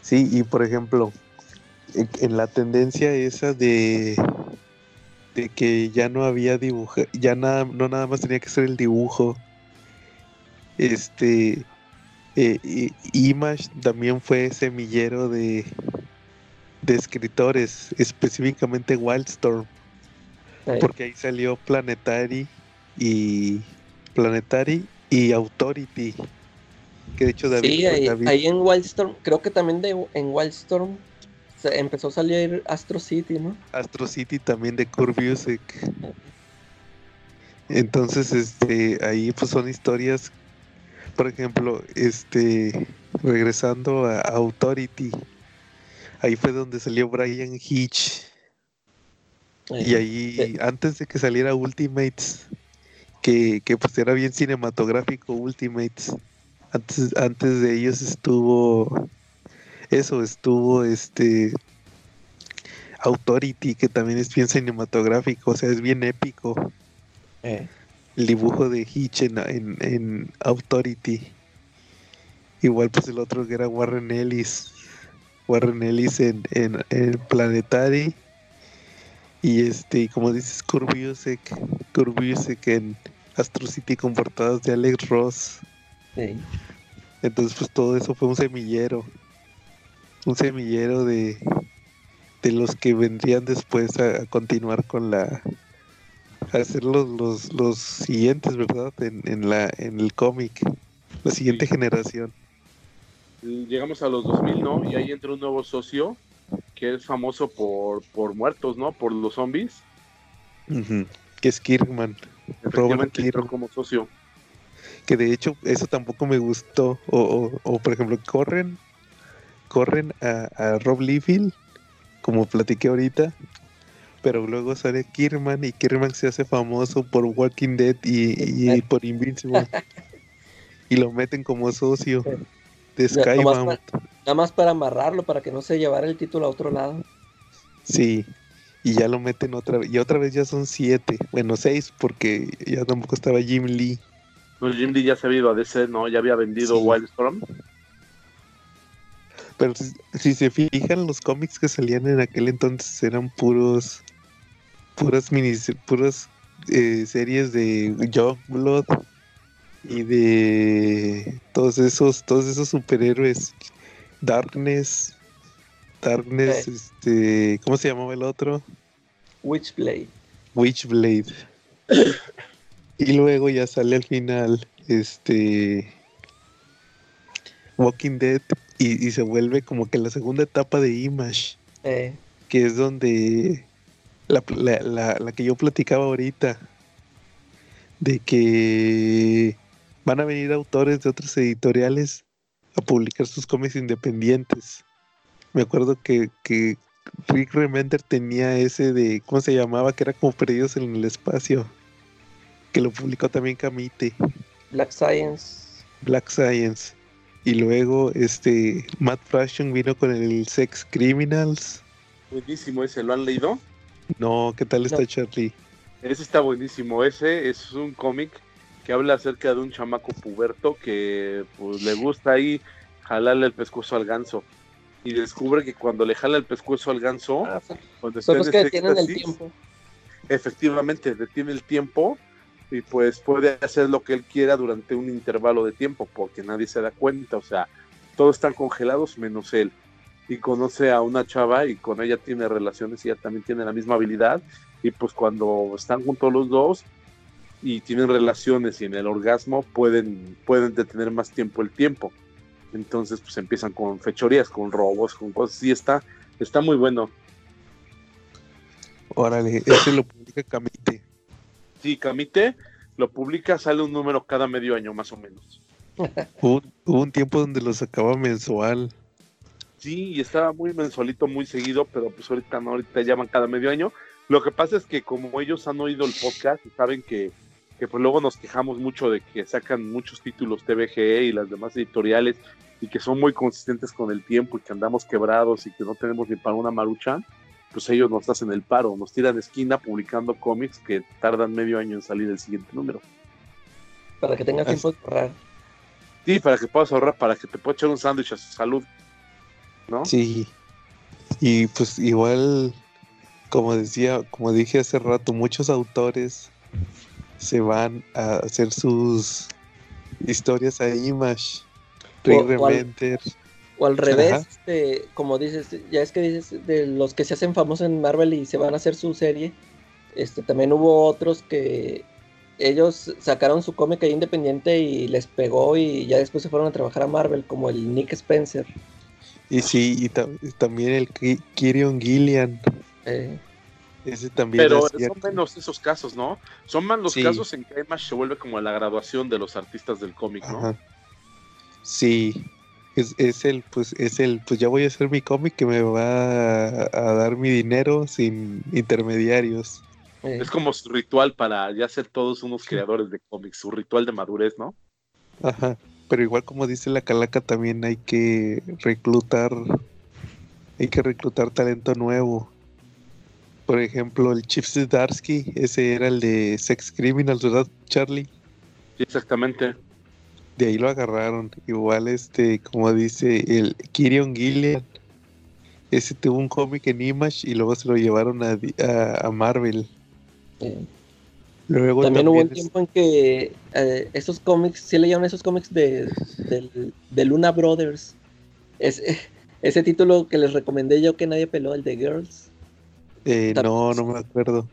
Sí, y por ejemplo, en, en la tendencia esa de, de que ya no había dibujo, ya nada, no nada más tenía que ser el dibujo. Este, eh, y- Image también fue semillero de, de escritores, específicamente Wildstorm. Porque ahí salió Planetary y Planetary y Authority. Que de hecho David, Sí, ahí, David- ahí en Wildstorm, creo que también de, en Wildstorm se empezó a salir Astro City, ¿no? Astro City también de Curve Music. Entonces, este, ahí pues son historias, por ejemplo, este, regresando a Authority, ahí fue donde salió Brian Hitch. Y ahí, Sí. antes de que saliera Ultimates, que, que pues era bien cinematográfico Ultimates, antes, antes de ellos estuvo, eso, estuvo este Authority, que también es bien cinematográfico, o sea, es bien épico Eh, el dibujo de Hitch en, en, en Authority. Igual pues el otro que era Warren Ellis. Warren Ellis en, en, en Planetary. Y este, y como dices, Kurbiusek, Kurbiusek en Astro City con portadas de Alex Ross. sí. Entonces pues todo eso fue un semillero. Un semillero de, de los que vendrían después a, a continuar con la... A hacer los, los, los siguientes, ¿verdad? En, en, la, en el cómic. La siguiente Sí. generación. Llegamos a los 2000, ¿no? Y ahí entra un nuevo socio que es famoso por, por muertos, ¿no? Por los zombies. Que es Kirkman. Robert Kirkman. como socio. Que de hecho eso tampoco me gustó. O, o, o, por ejemplo, corren. Corren a, a Rob Liefeld. Como platiqué ahorita. Pero luego sale Kirkman y Kirkman se hace famoso por Walking Dead y, y [LAUGHS] por Invincible. y lo meten como socio de Ya, nomás Skybound. Nada más para amarrarlo, para que no se llevara el título a otro lado. Sí. Y ya lo meten otra vez. Y otra vez ya son siete. Bueno, seis porque ya tampoco estaba Jim Lee. No, Jim Lee ya se había ido a DC, ¿no? Ya había vendido Sí. Wildstorm. Pero si, si se fijan, los cómics que salían en aquel entonces eran puros. Puras mini. Puras eh, series de Blood y de todos esos, todos esos superhéroes. Darkness. Darkness, este. ¿Cómo se llamaba el otro? Witchblade. Witchblade. [COUGHS] y luego ya sale al final este Walking Dead y, y se vuelve como que la segunda etapa de Image, Eh, que es donde la, la- la- la que yo platicaba ahorita, de que van a venir autores de otras editoriales a publicar sus cómics independientes. Me acuerdo que, que Rick Remender tenía ese de, ¿cómo se llamaba? Que era como Perdidos en el Espacio. Que lo publicó también Camite, Black Science. Black Science. Y luego este Matt Fraction vino con el Sex Criminals. Buenísimo ese, ¿lo han leído? No, ¿qué tal está No. Charlie? Ese está buenísimo. Ese es un cómic que habla acerca de un chamaco puberto que pues le gusta ahí jalarle el pescuezo al ganso. Y descubre que cuando le jala el pescuezo al ganso, Ah, cuando está en que el tiempo. efectivamente detiene el tiempo y pues puede hacer lo que él quiera durante un intervalo de tiempo porque nadie se da cuenta, o sea, todos están congelados menos él. Y conoce a una chava y con ella tiene relaciones y ella también tiene la misma habilidad y pues cuando están juntos los dos y tienen relaciones y en el orgasmo pueden pueden detener más tiempo el tiempo. Entonces pues empiezan con fechorías, con robos, con cosas y está está muy bueno. Órale, ese lo publica Camite. Sí, Camite lo publica, sale un número cada medio año más o menos. [LAUGHS] Hubo, hubo un tiempo donde lo sacaba mensual. Sí, y estaba muy mensualito, muy seguido, pero pues ahorita no, ahorita llaman cada medio año. Lo que pasa es que como ellos han oído el podcast y saben que, que pues luego nos quejamos mucho de que sacan muchos títulos TVG y las demás editoriales y que son muy consistentes con el tiempo y que andamos quebrados y que no tenemos ni para una marucha, pues ellos nos hacen el paro, nos tiran esquina publicando cómics que tardan medio año en salir el siguiente número. Para que tengas tiempo de ahorrar. Sí, para que puedas ahorrar, para que te puedas echar un sándwich a su salud. ¿No? Sí. Y pues igual, como decía, como dije hace rato, muchos autores se van a hacer sus historias a Image. Ray O- o al- revés, Ajá. este, como dices, ya es que dices de los que se hacen famosos en Marvel y se van a hacer su serie, este, también hubo otros que ellos sacaron su cómic ahí independiente y les pegó y ya después se fueron a trabajar a Marvel, como el Nick Spencer. Y sí, y, ta- y también el Ki- Kirion Gillian. eh, Ese también Pero son menos esos casos, ¿no? Son más los Sí. casos en que Image se vuelve como la graduación de los artistas del cómic, ¿no? Ajá. Sí. Es, es el, pues, es el, pues ya voy a hacer mi cómic que me va a, a dar mi dinero sin intermediarios. eh, Es como su ritual para ya ser todos unos creadores de cómics, su ritual de madurez, ¿no? Ajá. Pero igual como dice la calaca, también hay que reclutar, hay que reclutar talento nuevo. Por ejemplo, el Chief Zdarsky, ese era el de Sex Criminals, ¿verdad, Charlie? Sí, exactamente. De ahí lo agarraron. Igual, este, como dice el Kirion Gillian, ese tuvo un cómic en Image y luego se lo llevaron a, Di- a- a Marvel. Luego También hubo un es- tiempo en que eh, esos cómics, sí leyeron esos cómics de, del- de Luna Brothers. Es, [LAUGHS] ese título que les recomendé yo que nadie peló, el de Girls. Eh, no, no me acuerdo.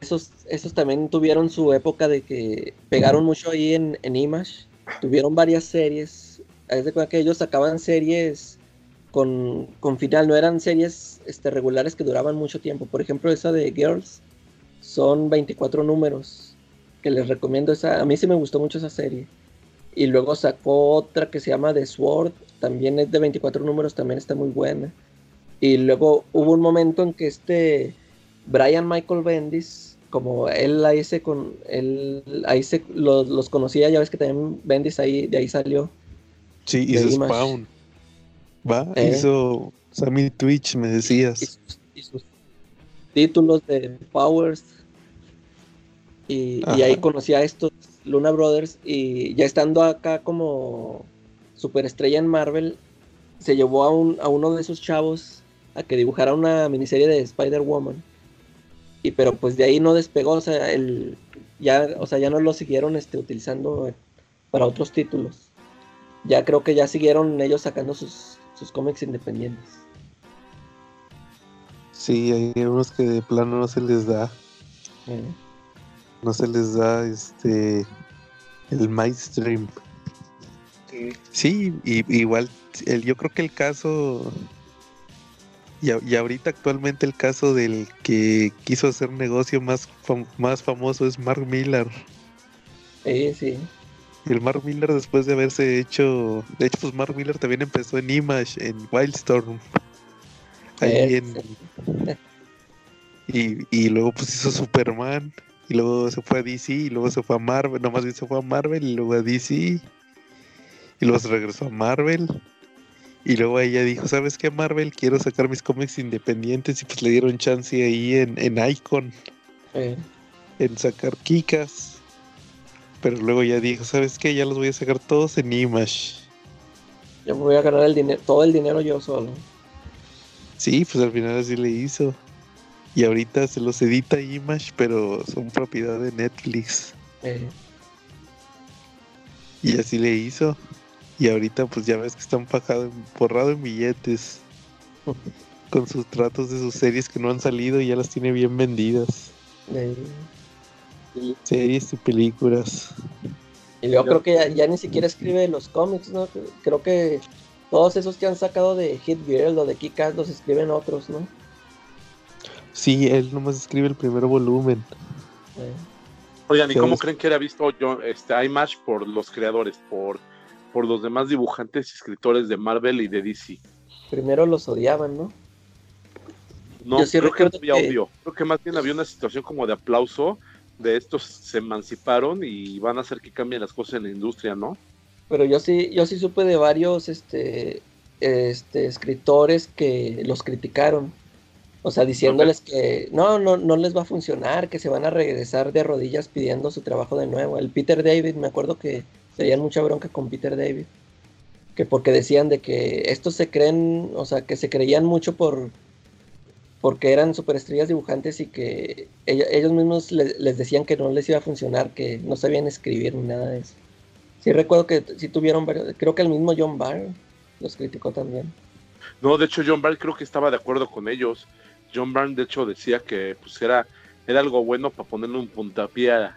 Esos, esos también tuvieron su época de que pegaron mucho ahí en, en Image. Tuvieron varias series. Es de cuenta que ellos sacaban series con, con final, no eran series este, regulares que duraban mucho tiempo. Por ejemplo, esa de Girls son 24 números. Que les recomiendo esa. A mí sí me gustó mucho esa serie. Y luego sacó otra que se llama The Sword. También es de 24 números, también está muy buena. Y luego hubo un momento en que este Brian Michael Bendis, como él ahí se con él ahí se los, los conocía, ya ves que también Bendis ahí de ahí salió. Sí, hizo. Spawn. Va, Eh. hizo Sammy Twitch, me decías. y sus- títulos de Powers. Y, y ahí conocí a estos Luna Brothers. Y ya estando acá como superestrella en Marvel, se llevó a, un, a uno de esos chavos a que dibujara una miniserie de Spider-Woman. Y pero pues de ahí no despegó, o sea, el, ya, o sea, ya no lo siguieron este, utilizando para otros títulos. Ya creo que ya siguieron ellos sacando sus, sus cómics independientes. Sí, hay unos que de plano no se les da. Eh, No se les da este. El mainstream. Sí, y, igual, el, yo creo que el caso. Y, a- y ahorita actualmente el caso del que quiso hacer negocio más, fam- más famoso es Mark Millar. sí, sí. El Mark Miller después de haberse hecho, de hecho pues Mark Miller también empezó en Image, en Wildstorm. Ahí Eh, en, y, y luego pues hizo Superman, y luego se fue a DC, y luego se fue a Marvel, no más bien se fue a Marvel, y luego a DC, y luego se regresó a Marvel. Y luego ella dijo, ¿sabes qué Marvel? Quiero sacar mis cómics independientes y pues le dieron chance ahí en, en Icon eh, en sacar Kikas. Pero luego ya dijo, ¿sabes qué? Ya los voy a sacar todos en Image. yo voy a ganar el dinero, todo el dinero yo solo. Sí, pues al final así le hizo. Y ahorita se los edita Image, pero son propiedad de Netflix. Eh, Y así le hizo. Y ahorita pues ya ves que está empajado, forrado en billetes. [LAUGHS] Con sus tratos de sus series que no han salido y ya las tiene bien vendidas. Series y películas. y luego creo que ya, ya ni siquiera escribe los cómics, ¿no? Creo que todos esos que han sacado de Hit Girl o de Kick-Ass los escriben otros, ¿no? Sí, él nomás escribe el primer volumen. Eh, Oigan, ¿y Sí, cómo es- creen que era visto yo este iMash por los creadores, por, por los demás dibujantes y escritores de Marvel y de DC? primero los odiaban, ¿no? No, Yo sí creo que no había que- odio. Creo que más bien había una situación como de aplauso de estos se emanciparon y van a hacer que cambien las cosas en la industria, ¿no? Pero yo sí, yo sí supe de varios este, este, escritores que los criticaron. O sea, diciéndoles que no, no, no les va a funcionar, que se van a regresar de rodillas pidiendo su trabajo de nuevo. El Peter David, me acuerdo que tenían mucha bronca con Peter David. Que porque decían de que estos se creen, o sea, que se creían mucho por porque eran superestrellas dibujantes y que ellos, mismos le- les decían que no les iba a funcionar, que no sabían escribir ni nada de eso. Sí recuerdo que sí tuvieron varios, creo que el mismo John Byrne los criticó también. No, de hecho John Byrne creo que estaba de acuerdo con ellos. John Byrne de hecho decía que pues era, era algo bueno para ponerle un puntapié a,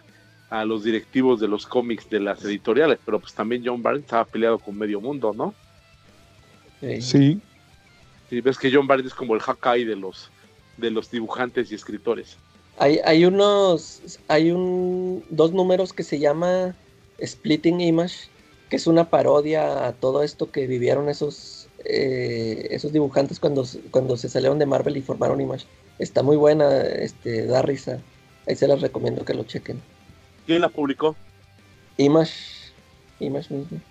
a los directivos de los cómics de las editoriales, pero pues también John Byrne estaba peleado con medio mundo, ¿no? Sí. Sí. Y ves que John Byrne es como el Hawkeye de los, de los dibujantes y escritores. Hay, hay unos, hay un, dos números que se llama Splitting Image, que es una parodia a todo esto que vivieron esos, eh, esos dibujantes cuando, cuando se salieron de Marvel y formaron Image. Está muy buena, este, da risa. Ahí se las recomiendo que lo chequen. ¿Quién la publicó? Image, Image mismo.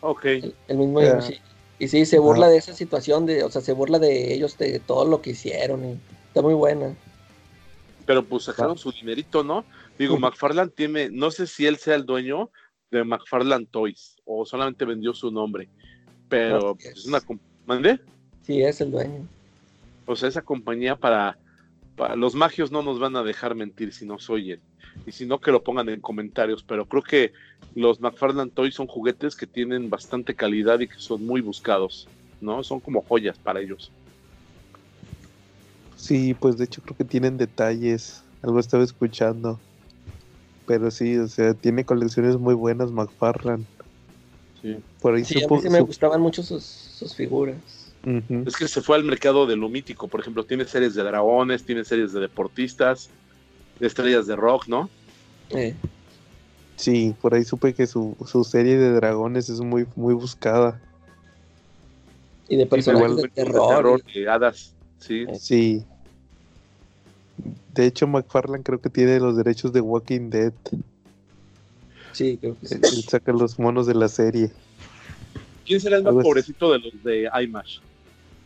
Ok. El, el mismo. Image. Y, y sí, se burla de esa situación, de, o sea, se burla de ellos, de todo lo que hicieron. Y está muy buena. Pero pues sacaron su dinerito, ¿no? Digo, Ujú. McFarlane tiene, no sé si él sea el dueño de McFarlane Toys o solamente vendió su nombre, pero pues, es. una... ¿Mandé? Sí, es el dueño. O sea, esa compañía para los magios no nos van a dejar mentir si nos oyen. Y si no, que lo pongan en comentarios. Pero creo que los McFarlane Toys son juguetes que tienen bastante calidad y que son muy buscados, ¿no? Son como joyas para ellos. Sí, pues de hecho creo que tienen detalles. Algo estaba escuchando. Pero sí, o sea, tiene colecciones muy buenas McFarlane. Sí. Por ahí Sí, a supo- mí sí me gustaban mucho sus, sus figuras. Es que se fue al mercado de lo mítico. Por ejemplo, tiene series de dragones, tiene series de deportistas, de estrellas de rock, ¿no? Eh, Sí, por ahí supe que su, su serie de dragones es muy, muy buscada. y de personajes igual de terror. terror, de hadas, sí. Eh. Sí. De hecho, McFarlane creo que tiene los derechos de Walking Dead. y- sí, creo que sí. Él, él saca los monos de la serie. ¿Quién será el más pobrecito de los de IMAX?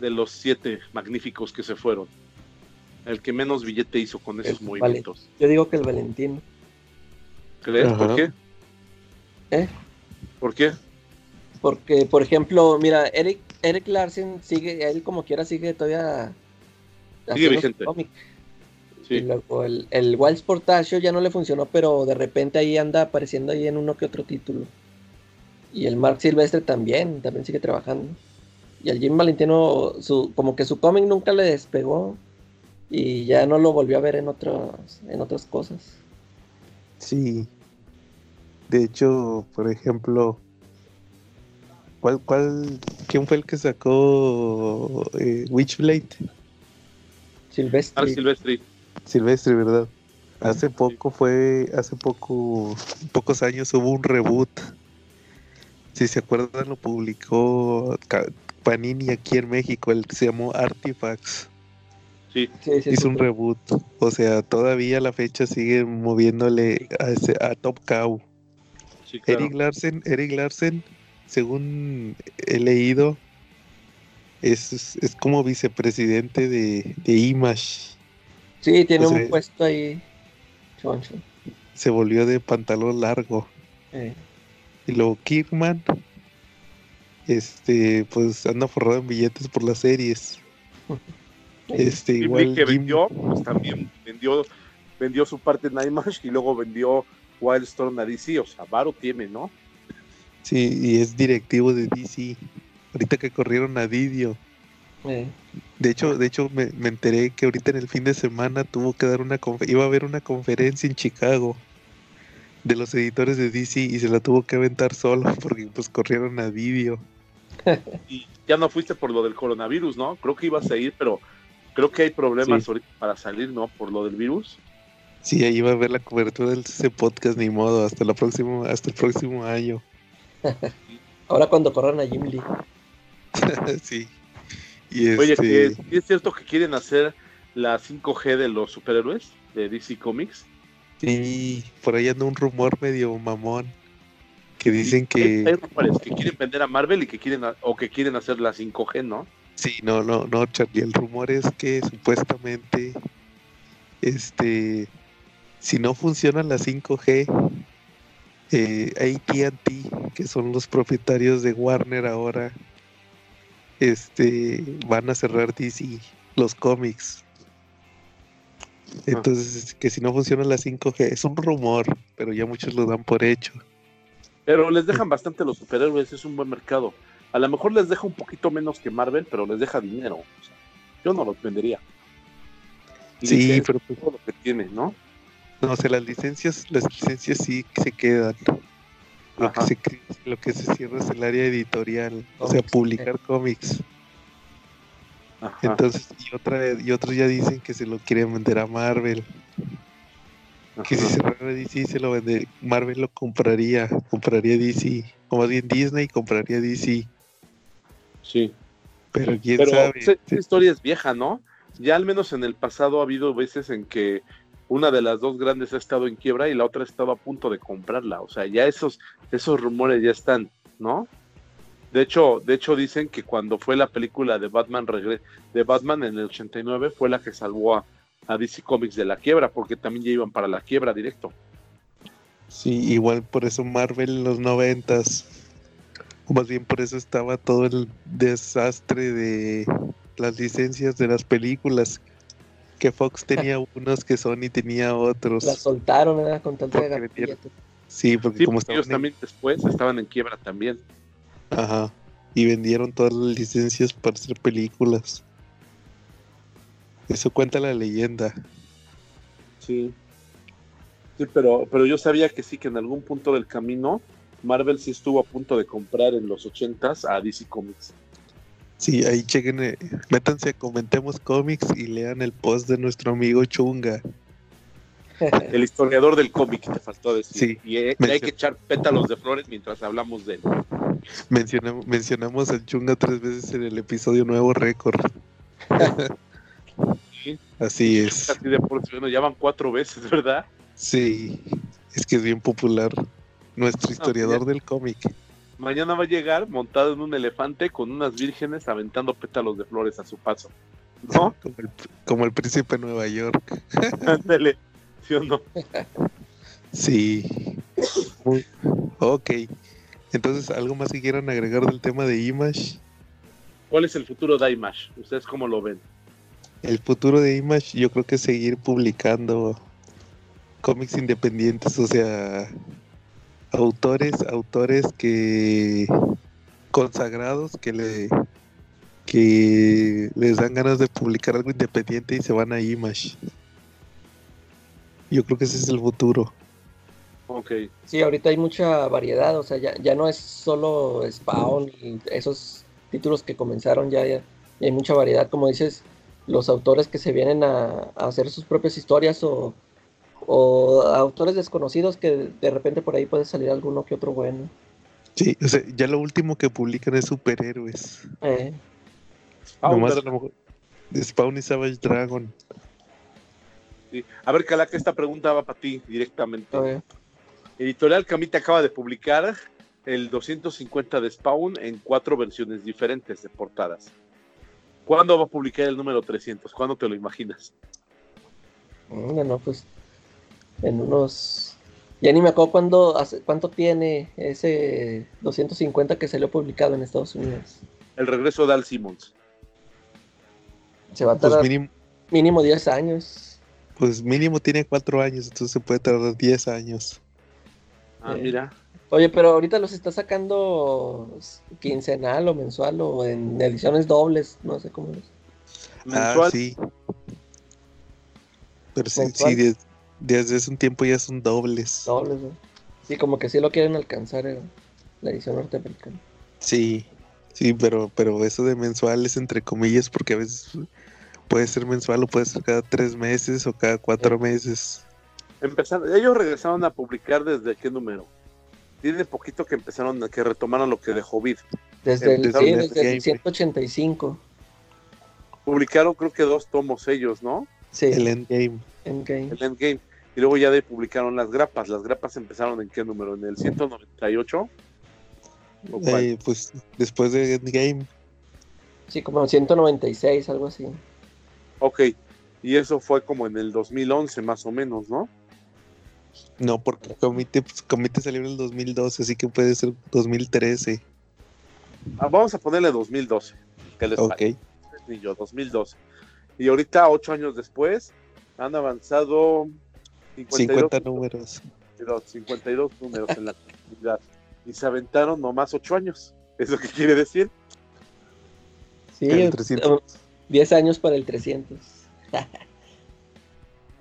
De los siete magníficos que se fueron. el que menos billete hizo con esos El movimientos. Yo digo que el Valentino. ¿Crees? ¿Por qué? ¿Eh? ¿Por qué? Porque, por ejemplo, mira, Eric, Eric Larsen sigue, él como quiera sigue todavía su vigente. cómic. Y Sí. luego el, el Wild Sportacio ya no le funcionó, pero de repente ahí anda apareciendo ahí en uno que otro título. Y el Mark Silvestre también, también sigue trabajando. Y el Jim Valentino, su, como que su cómic nunca le despegó y ya no lo volvió a ver en otras, en otras cosas. Sí. De hecho, por ejemplo, ¿cuál, cuál, quién fue el que sacó eh, Witchblade? Silvestre. Mark Silvestri. Silvestre, ¿verdad? Hace poco fue, hace poco, pocos años hubo un reboot. Si se acuerdan, lo publicó Panini aquí en México, el que se llamó Artifacts. Sí. Sí, sí, Hizo un reboot. O sea, todavía a la fecha sigue moviéndole a, ese- a Top Cow. Sí, claro. Eric Larsen, Eric Larsen, según he leído, es, es, es como vicepresidente de, de Image. Sí, tiene o sea, un puesto ahí. choncho. Se volvió de pantalón largo. Eh, Y luego Kirkman, este, pues anda forrado en billetes por las series. Este, Jim igual que Jim- vendió, pues también vendió, vendió su parte en IMAX y luego vendió Wildstorm a DC, o sea, Varo tiene, ¿no? sí, y es directivo de DC. Ahorita que corrieron a Didio. eh. De hecho, de hecho me, me enteré que ahorita en el fin de semana tuvo que dar una iba a haber una conferencia en Chicago de los editores de DC y se la tuvo que aventar solo [LAUGHS] porque pues corrieron a Didio. [LAUGHS] Y ya no fuiste por lo del coronavirus, ¿no? Creo que ibas a ir, pero creo que hay problemas Sí. ahorita para salir, ¿no? Por lo del virus. Sí, ahí iba a ver la cobertura del ese podcast ni modo hasta la próxima, hasta el próximo año. [LAUGHS] Ahora cuando corran a Jim Lee. sí. Y Oye, este, ¿sí es cierto que quieren hacer la 5G de los superhéroes de DC Comics. Sí, por ahí anda un rumor medio mamón que dicen Y hay- que rumores que quieren vender a Marvel y que quieren o que quieren hacer la 5G, ¿no? sí, no, no, no, Charlie, el rumor es que supuestamente este si no funciona la 5G eh, AT&T, que son los propietarios de Warner ahora, este, van a cerrar DC, los cómics. Entonces, que si no funciona la 5G, es un rumor, pero ya muchos lo dan por hecho. Pero les dejan bastante los superhéroes, es un buen mercado. A lo mejor les deja un poquito menos que Marvel, pero les deja dinero. o sea, yo no los vendería. Sí, pero pues, todo lo que tiene, ¿no? no, o sea, las licencias, las licencias sí se quedan. Lo que, se, cre- lo que se cierra es el área editorial, o sea, publicar cómics. Ajá. Entonces, y otra y otros ya dicen que se lo quieren vender a Marvel. Que si Ajá. cerrara DC se lo vende, Marvel lo compraría, compraría DC, o más bien Disney compraría DC, Sí. pero quién Pero sabe. esa, esa historia es vieja, ¿no? Ya al menos en el pasado ha habido veces en que una de las dos grandes ha estado en quiebra y la otra ha estado a punto de comprarla. O sea, ya esos, esos rumores ya están, ¿no? De hecho, de hecho dicen que cuando fue la película de Batman regre- de Batman en el 89 fue la que salvó a, a DC Comics de la quiebra, porque también ya iban para la quiebra directo. Sí, igual por eso Marvel en los noventas, o más bien por eso estaba todo el desastre de las licencias de las películas, que Fox [LAUGHS] tenía unos que Sony tenía otros. La soltaron, ¿verdad? Con tanto de Porque. Sí, porque Sí, como porque ellos en- también después estaban en quiebra también. Ajá. Y vendieron todas las licencias para hacer películas. Eso cuenta la leyenda. Sí. Sí, pero, pero yo sabía que sí, que en algún punto del camino Marvel sí estuvo a punto de comprar en los 80s a DC Comics. Sí, ahí chequen, eh, métanse a Comentemos Comics y lean el post de nuestro amigo Chunga. El historiador del cómic, te faltó decir. Sí. Y, eh, y hay que echar pétalos de flores mientras hablamos de él. Mencionamos, mencionamos al Chunga tres veces en el episodio Nuevo Récord. [LAUGHS] Sí. Así es. Así de por sí, bueno, ya van cuatro veces, ¿verdad? Sí, es que es bien popular. Nuestro historiador del cómic. Mañana va a llegar montado en un elefante con unas vírgenes aventando pétalos de flores a su paso. ¿no? [LAUGHS] Como el, como el príncipe de Nueva York. [LAUGHS] Ándale, ¿sí o no? Sí. Ok. Entonces, ¿algo más que quieran agregar del tema de Image? ¿Cuál es el futuro de Image? ¿Ustedes cómo lo ven? El futuro de Image yo creo que es seguir publicando cómics independientes, o sea, autores, autores que consagrados que le que les dan ganas de publicar algo independiente y se van a Image. Yo creo que ese es el futuro. Ok. Sí, ahorita hay mucha variedad, o sea, ya, ya no es solo Spawn y esos títulos que comenzaron, ya, ya, ya hay mucha variedad, como dices, los autores que se vienen a, a hacer sus propias historias o, o autores desconocidos que de repente por ahí puede salir alguno que otro bueno. Sí, o sea, ya lo último que publican es superhéroes. Eh, Nomás a lo mejor- Spawn y Savage Dragon. Sí. A ver, Calaca, esta pregunta va para ti directamente. Editorial Camite acaba de publicar el 250 de Spawn en cuatro versiones diferentes de portadas. ¿Cuándo va a publicar el número 300? ¿Cuándo te lo imaginas? Mm, No, no, pues en unos... Ya ni me acuerdo cuándo, hace- cuánto tiene ese 250 que salió publicado en Estados Unidos. El regreso de Al Simmons. Se va a Pues tardar mínimo, mínimo 10 años. pues mínimo tiene cuatro años, entonces se puede tardar 10 años. Ah, Sí. mira. Oye, pero ahorita los está sacando quincenal o mensual o en ediciones dobles, no sé cómo es. Mensual. Ah, sí. Pero sí, Mensual. sí, des- desde hace un tiempo ya son dobles. Dobles, ¿no? Sí, como que sí lo quieren alcanzar eh, la edición norteamericana. Sí, sí, pero, pero eso de mensual es entre comillas porque a veces puede ser mensual o puede ser cada tres meses o cada cuatro meses. Empezaron, ellos regresaron a publicar desde qué número. Tiene poquito que empezaron, a- que retomaron lo que dejó Vid. Desde el, sí, desde el Endgame. 185. Publicaron creo que dos tomos ellos, ¿no? Sí, El endgame. Endgame. El Endgame. Y luego ya de publicaron las grapas. Las grapas empezaron en qué número? ¿En el 198? ¿O cuál? Eh, pues después de endgame. Sí, como 196, algo así. Ok. Y eso fue como en el 2011 más o menos, ¿no? No, porque Comité, pues, Comité salió en el 2012, así que puede ser 2013. Ah, vamos a ponerle 2012. ¿Qué les Ok. Ni yo, 2012. Y ahorita, ocho años después, han avanzado 52, 50 números. 52, 52 números en la comunidad. Y se aventaron nomás ocho años. ¿Eso qué quiere decir? Sí, El eh, 300. 10 años para el 300. [LAUGHS]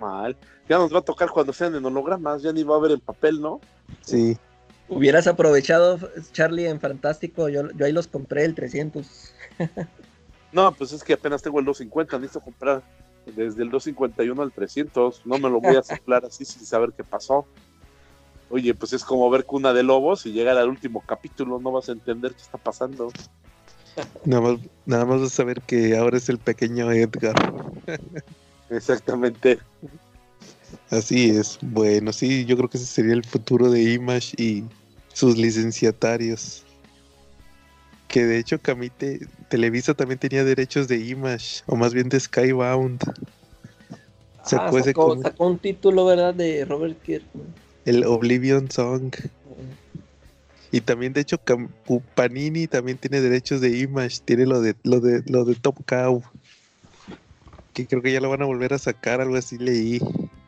Mal. Ya nos va a tocar cuando sean en hologramas, ya ni va a haber en papel, ¿no? Sí. Hubieras aprovechado, Charlie, en Fantástico. Yo, yo ahí los compré el 300. [LAUGHS] No, pues es que apenas tengo el 250, necesito comprar desde el 251 al 300. No me lo voy a soplar así sin saber qué pasó. Oye, pues es como ver Cuna de Lobos y llegar al último capítulo, no vas a entender qué está pasando. Nada más, nada más vas a saber que ahora es el pequeño Edgar. [LAUGHS] Exactamente. Así es. Bueno, sí, yo creo que ese sería el futuro de Image y sus licenciatarios. Que de hecho Camite, Televisa también tenía derechos de Image, o más bien de Skybound. Sacó Ah, sacó, como- sacó un título, ¿verdad? De Robert Kirkman. el Oblivion Song. Y también de hecho Panini también tiene derechos de Image, tiene lo de lo de lo de Top Cow. Que creo que ya lo van a volver a sacar, algo así leí.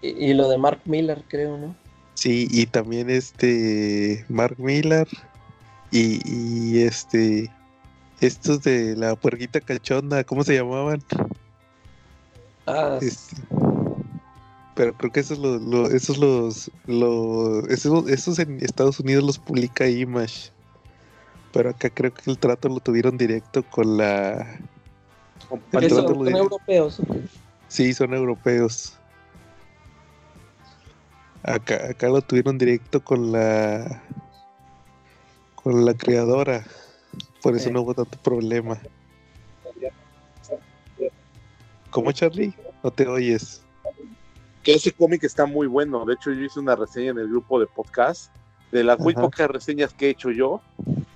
Y, y lo de Mark Miller, creo, ¿no? Sí, y también este Mark Miller y, y este estos de la puerquita cachonda, ¿cómo se llamaban? Ah, Este, pero creo que esos los, los- esos los, los esos, esos en Estados Unidos los publica Image. Pero acá creo que el trato lo tuvieron directo con la que el son, europeos. Sí, son europeos. Acá, acá lo tuvieron directo con la con la creadora. Por eso Eh. no hubo tanto problema. ¿Cómo Charlie? No te oyes. Que ese cómic está muy bueno. De hecho, yo hice una reseña en el grupo de podcast. De las muy pocas reseñas que he hecho yo,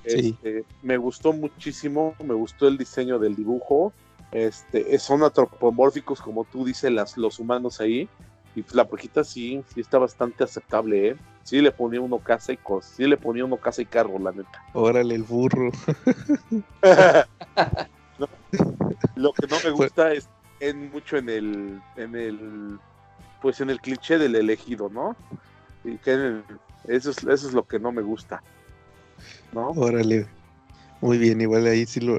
Sí. este, me gustó muchísimo. Me gustó el diseño del dibujo. Este, son antropomórficos, como tú dices, las, los humanos ahí. Y pues la brujita sí, sí está bastante aceptable, ¿eh? Sí le ponía uno casa y cos, sí le ponía uno casa y carro, la neta. [LAUGHS] Órale, el burro. No, lo que no me gusta es en mucho en el, en el, pues en el cliché del elegido, ¿no? Y que eso es, eso es lo que no me gusta, ¿no? Órale. Muy bien, igual ahí sí lo,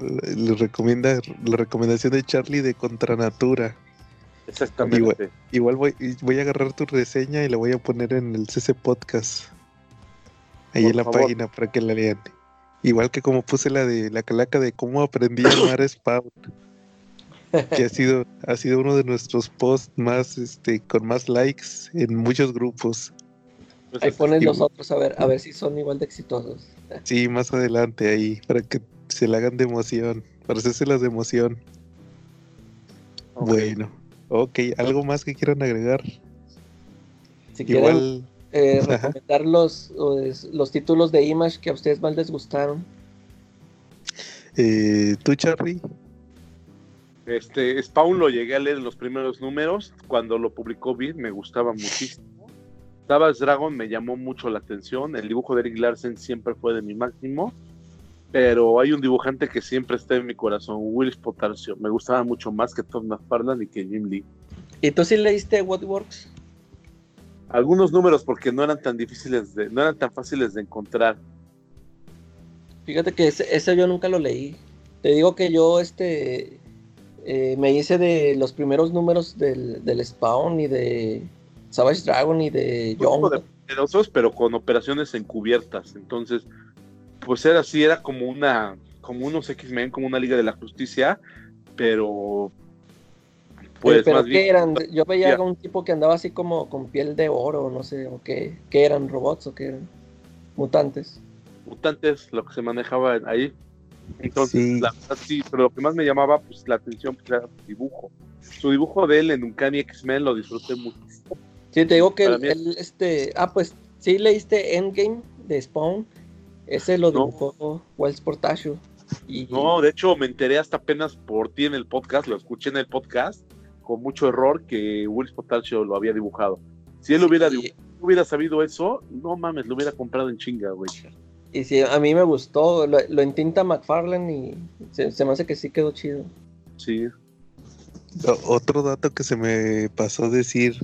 recomienda la recomendación de Charlie de Contranatura. Exactamente. Igual, igual voy, voy a agarrar tu reseña y la voy a poner en el CC Podcast. Ahí Por en la favor. página para que la lean. Igual que como puse la de la calaca de cómo aprendí a amar Spawn. Que ha sido, ha sido uno de nuestros posts más, este, con más likes en muchos grupos. Ahí ponen los otros a ver, a ver si son igual de exitosos. Sí, más adelante ahí, para que se la hagan de emoción, para hacérselas de emoción. Bueno, ok, ¿algo más que quieran agregar? Si quieren Igual, eh, Ajá. recomendar los, los, los títulos de Image que a ustedes más les gustaron. eh, tú, Charlie, Este, Spawn lo llegué a leer en los primeros números. Cuando lo publicó Vid me gustaba muchísimo. Savage Dragon me llamó mucho la atención. El dibujo de Eric Larsen siempre fue de mi máximo. Pero hay un dibujante que siempre está en mi corazón, Willis Potarcio. Me gustaba mucho más que Tom McFarlane y que Jim Lee. ¿Y tú sí leíste What Works? Algunos números porque no eran tan difíciles de, no eran tan fáciles de encontrar. Fíjate que ese, ese yo nunca lo leí. Te digo que yo este eh, me hice de los primeros números del, del Spawn y de Savage Dragon y de Young. de poderosos, pero con operaciones encubiertas. Entonces, pues era así, era como una, como unos X-Men, como una Liga de la Justicia, pero pues pero más ¿qué bien eran? Yo veía a un tipo que andaba así como con piel de oro, no sé, o qué, qué eran, robots o qué eran, mutantes. mutantes, lo que se manejaba ahí. Entonces, Sí. la verdad sí, pero lo que más me llamaba pues la atención pues, era su dibujo. Su dibujo de él en Uncanny X-Men lo disfruté muchísimo. Sí, te digo que el, este, ah, pues sí leíste Endgame de Spawn, ese lo No. dibujó Wells Portacio. Y, No, de hecho me enteré hasta apenas por ti en el podcast, lo escuché en el podcast, con mucho error que Will Potasio lo había dibujado. Si él hubiera, dibu- hubiera sabido eso, no mames, lo hubiera comprado en chinga, güey. Y sí, a mí me gustó, lo, lo entinta McFarlane y se, se me hace que sí quedó chido. Sí. otro dato que se me pasó a decir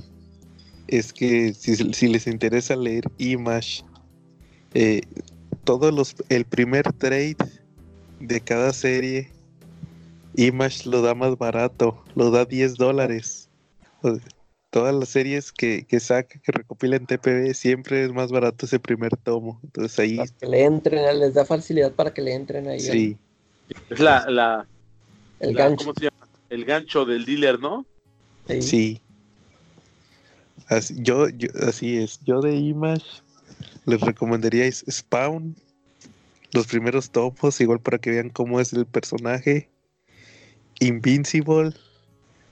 es que si, si les interesa leer Image, eh, todos los, el primer trade de cada serie, Image lo da más barato, lo da 10 dólares. O- Todas las series que, que saca, que recopila en TPB, siempre es más barato ese primer tomo. Entonces ahí, Para que le entren, les da facilidad para que le entren ahí sí, Es la, la, el, el la- gancho. ¿cómo se llama? El gancho del dealer, ¿no? sí. Sí. Así, yo, yo- así es. Yo de Image les recomendaría Spawn. Los primeros tomos, igual para que vean cómo es el personaje. Invincible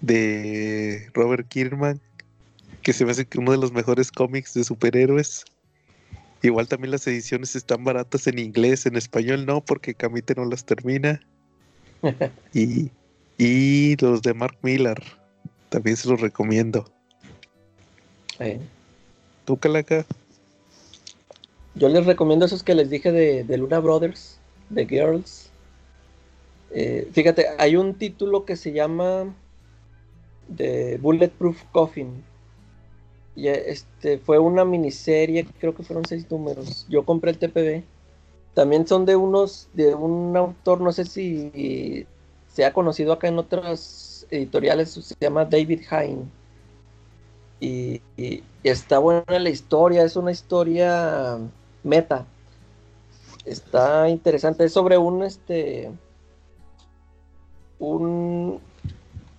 de Robert Kierman, que se me hace uno de los mejores cómics de superhéroes. Igual también las ediciones están baratas en inglés, en español no, porque Camite no las termina. [LAUGHS] y, y los de Mark Millar, también se los recomiendo. ¿Tú, Calaca? Yo les recomiendo esos que les dije de, de Luna Brothers, de Girls. Eh, fíjate, hay un título que se llama The Bulletproof Coffin. Y este fue una miniserie, creo que fueron seis números. Yo compré el TPB. También son de unos, de un autor, no sé si se ha conocido acá en otras editoriales, se llama David Hine. Y, está buena la historia, es una historia meta. Está interesante, es sobre un este un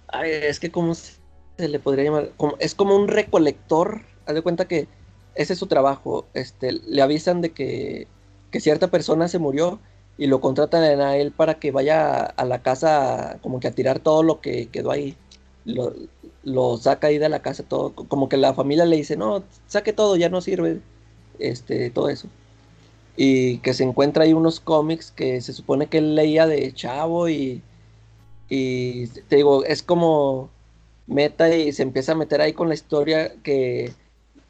ay, es que cómo se le podría llamar, es como un recolector, haz de cuenta que ese es su trabajo, este le avisan de que, que cierta persona se murió y lo contratan a él para que vaya a, a la casa como que a tirar todo lo que quedó ahí. Lo, lo saca ahí de la casa todo, como que la familia le dice, no, saque todo, ya no sirve, este, todo eso. Y que se encuentra ahí unos cómics que se supone que él leía de chavo y, Y te digo, es como meta y se empieza a meter ahí con la historia que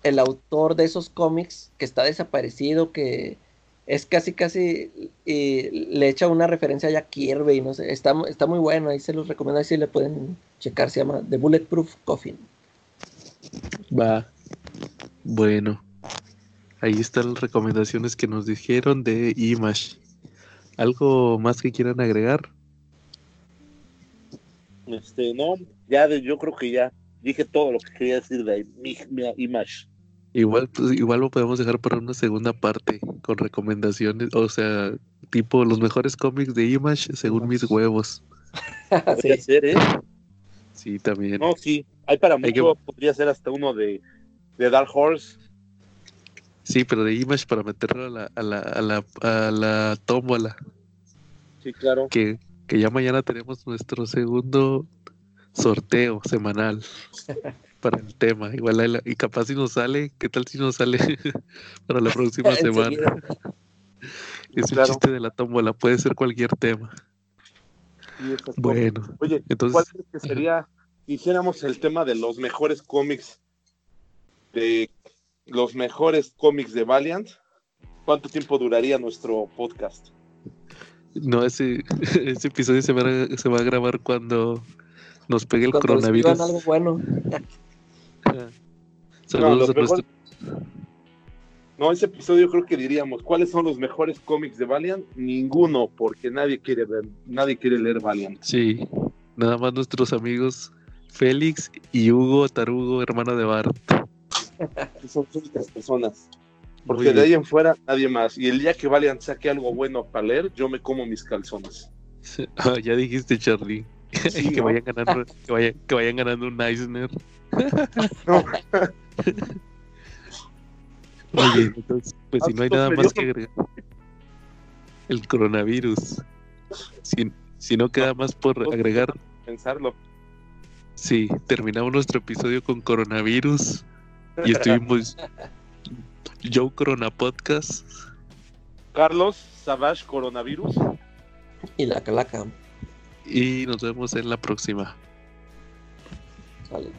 el autor de esos cómics que está desaparecido, que es casi casi y le echa una referencia a Jack Kirby, no sé, está, está muy bueno, ahí se los recomiendo, ahí si le pueden checar, se llama The Bulletproof Coffin. Va. Bueno. Ahí están las recomendaciones que nos dijeron de Image. ¿Algo más que quieran agregar? Este, no, ya de- yo creo que ya dije todo lo que quería decir de mi, mi Image. Igual, pues, igual lo podemos dejar para una segunda parte con recomendaciones, o sea, tipo los mejores cómics de Image según mis huevos. [LAUGHS] Podría Sí. ser, ¿eh? Sí, también. No, sí. Hay para Hay que- mucho, podría ser hasta uno de, de Dark Horse. Sí, pero de Image para meterlo a la, a la, a la, a la tómbola. Sí, claro. Que, que ya mañana tenemos nuestro segundo sorteo semanal [LAUGHS] para el tema. Igual la- y capaz si nos sale, ¿qué tal si nos sale [LAUGHS] para la próxima [LAUGHS] semana? [LAUGHS] Es el Claro. chiste de la tómbola, puede ser cualquier tema. Bueno, Oye, entonces- ¿cuál crees que sería, si hiciéramos el tema de los mejores cómics, de los mejores cómics de Valiant? ¿Cuánto tiempo duraría nuestro podcast? no, ese, ese episodio se va, a, se va a grabar cuando nos pegue el Cuando coronavirus. escriban algo bueno. Saludos No, ese episodio creo que diríamos, ¿cuáles son los mejores cómics de Valiant? Ninguno, porque nadie quiere ver, nadie quiere leer Valiant. Sí, nada más nuestros amigos Félix y Hugo Tarugo, hermano de Bart. [LAUGHS] Son únicas personas. Porque de ahí en fuera nadie más. Y el día que Valiant saque algo bueno para leer, yo me como mis calzones. [LAUGHS] Ah, ya dijiste, Charlie. Sí, [LAUGHS] que, ¿no? vayan ganando, que, vayan, que vayan ganando un Eisner. No. [LAUGHS] Muy bien, entonces, pues si no hay Ah, nada pues, más que agregar. El coronavirus. Si, si no queda más por agregar, Pensarlo. sí, terminamos nuestro episodio con coronavirus y estuvimos [LAUGHS] Joe Corona Podcast. Carlos Savage Coronavirus. Y la calaca. Y nos vemos en la próxima. Sale.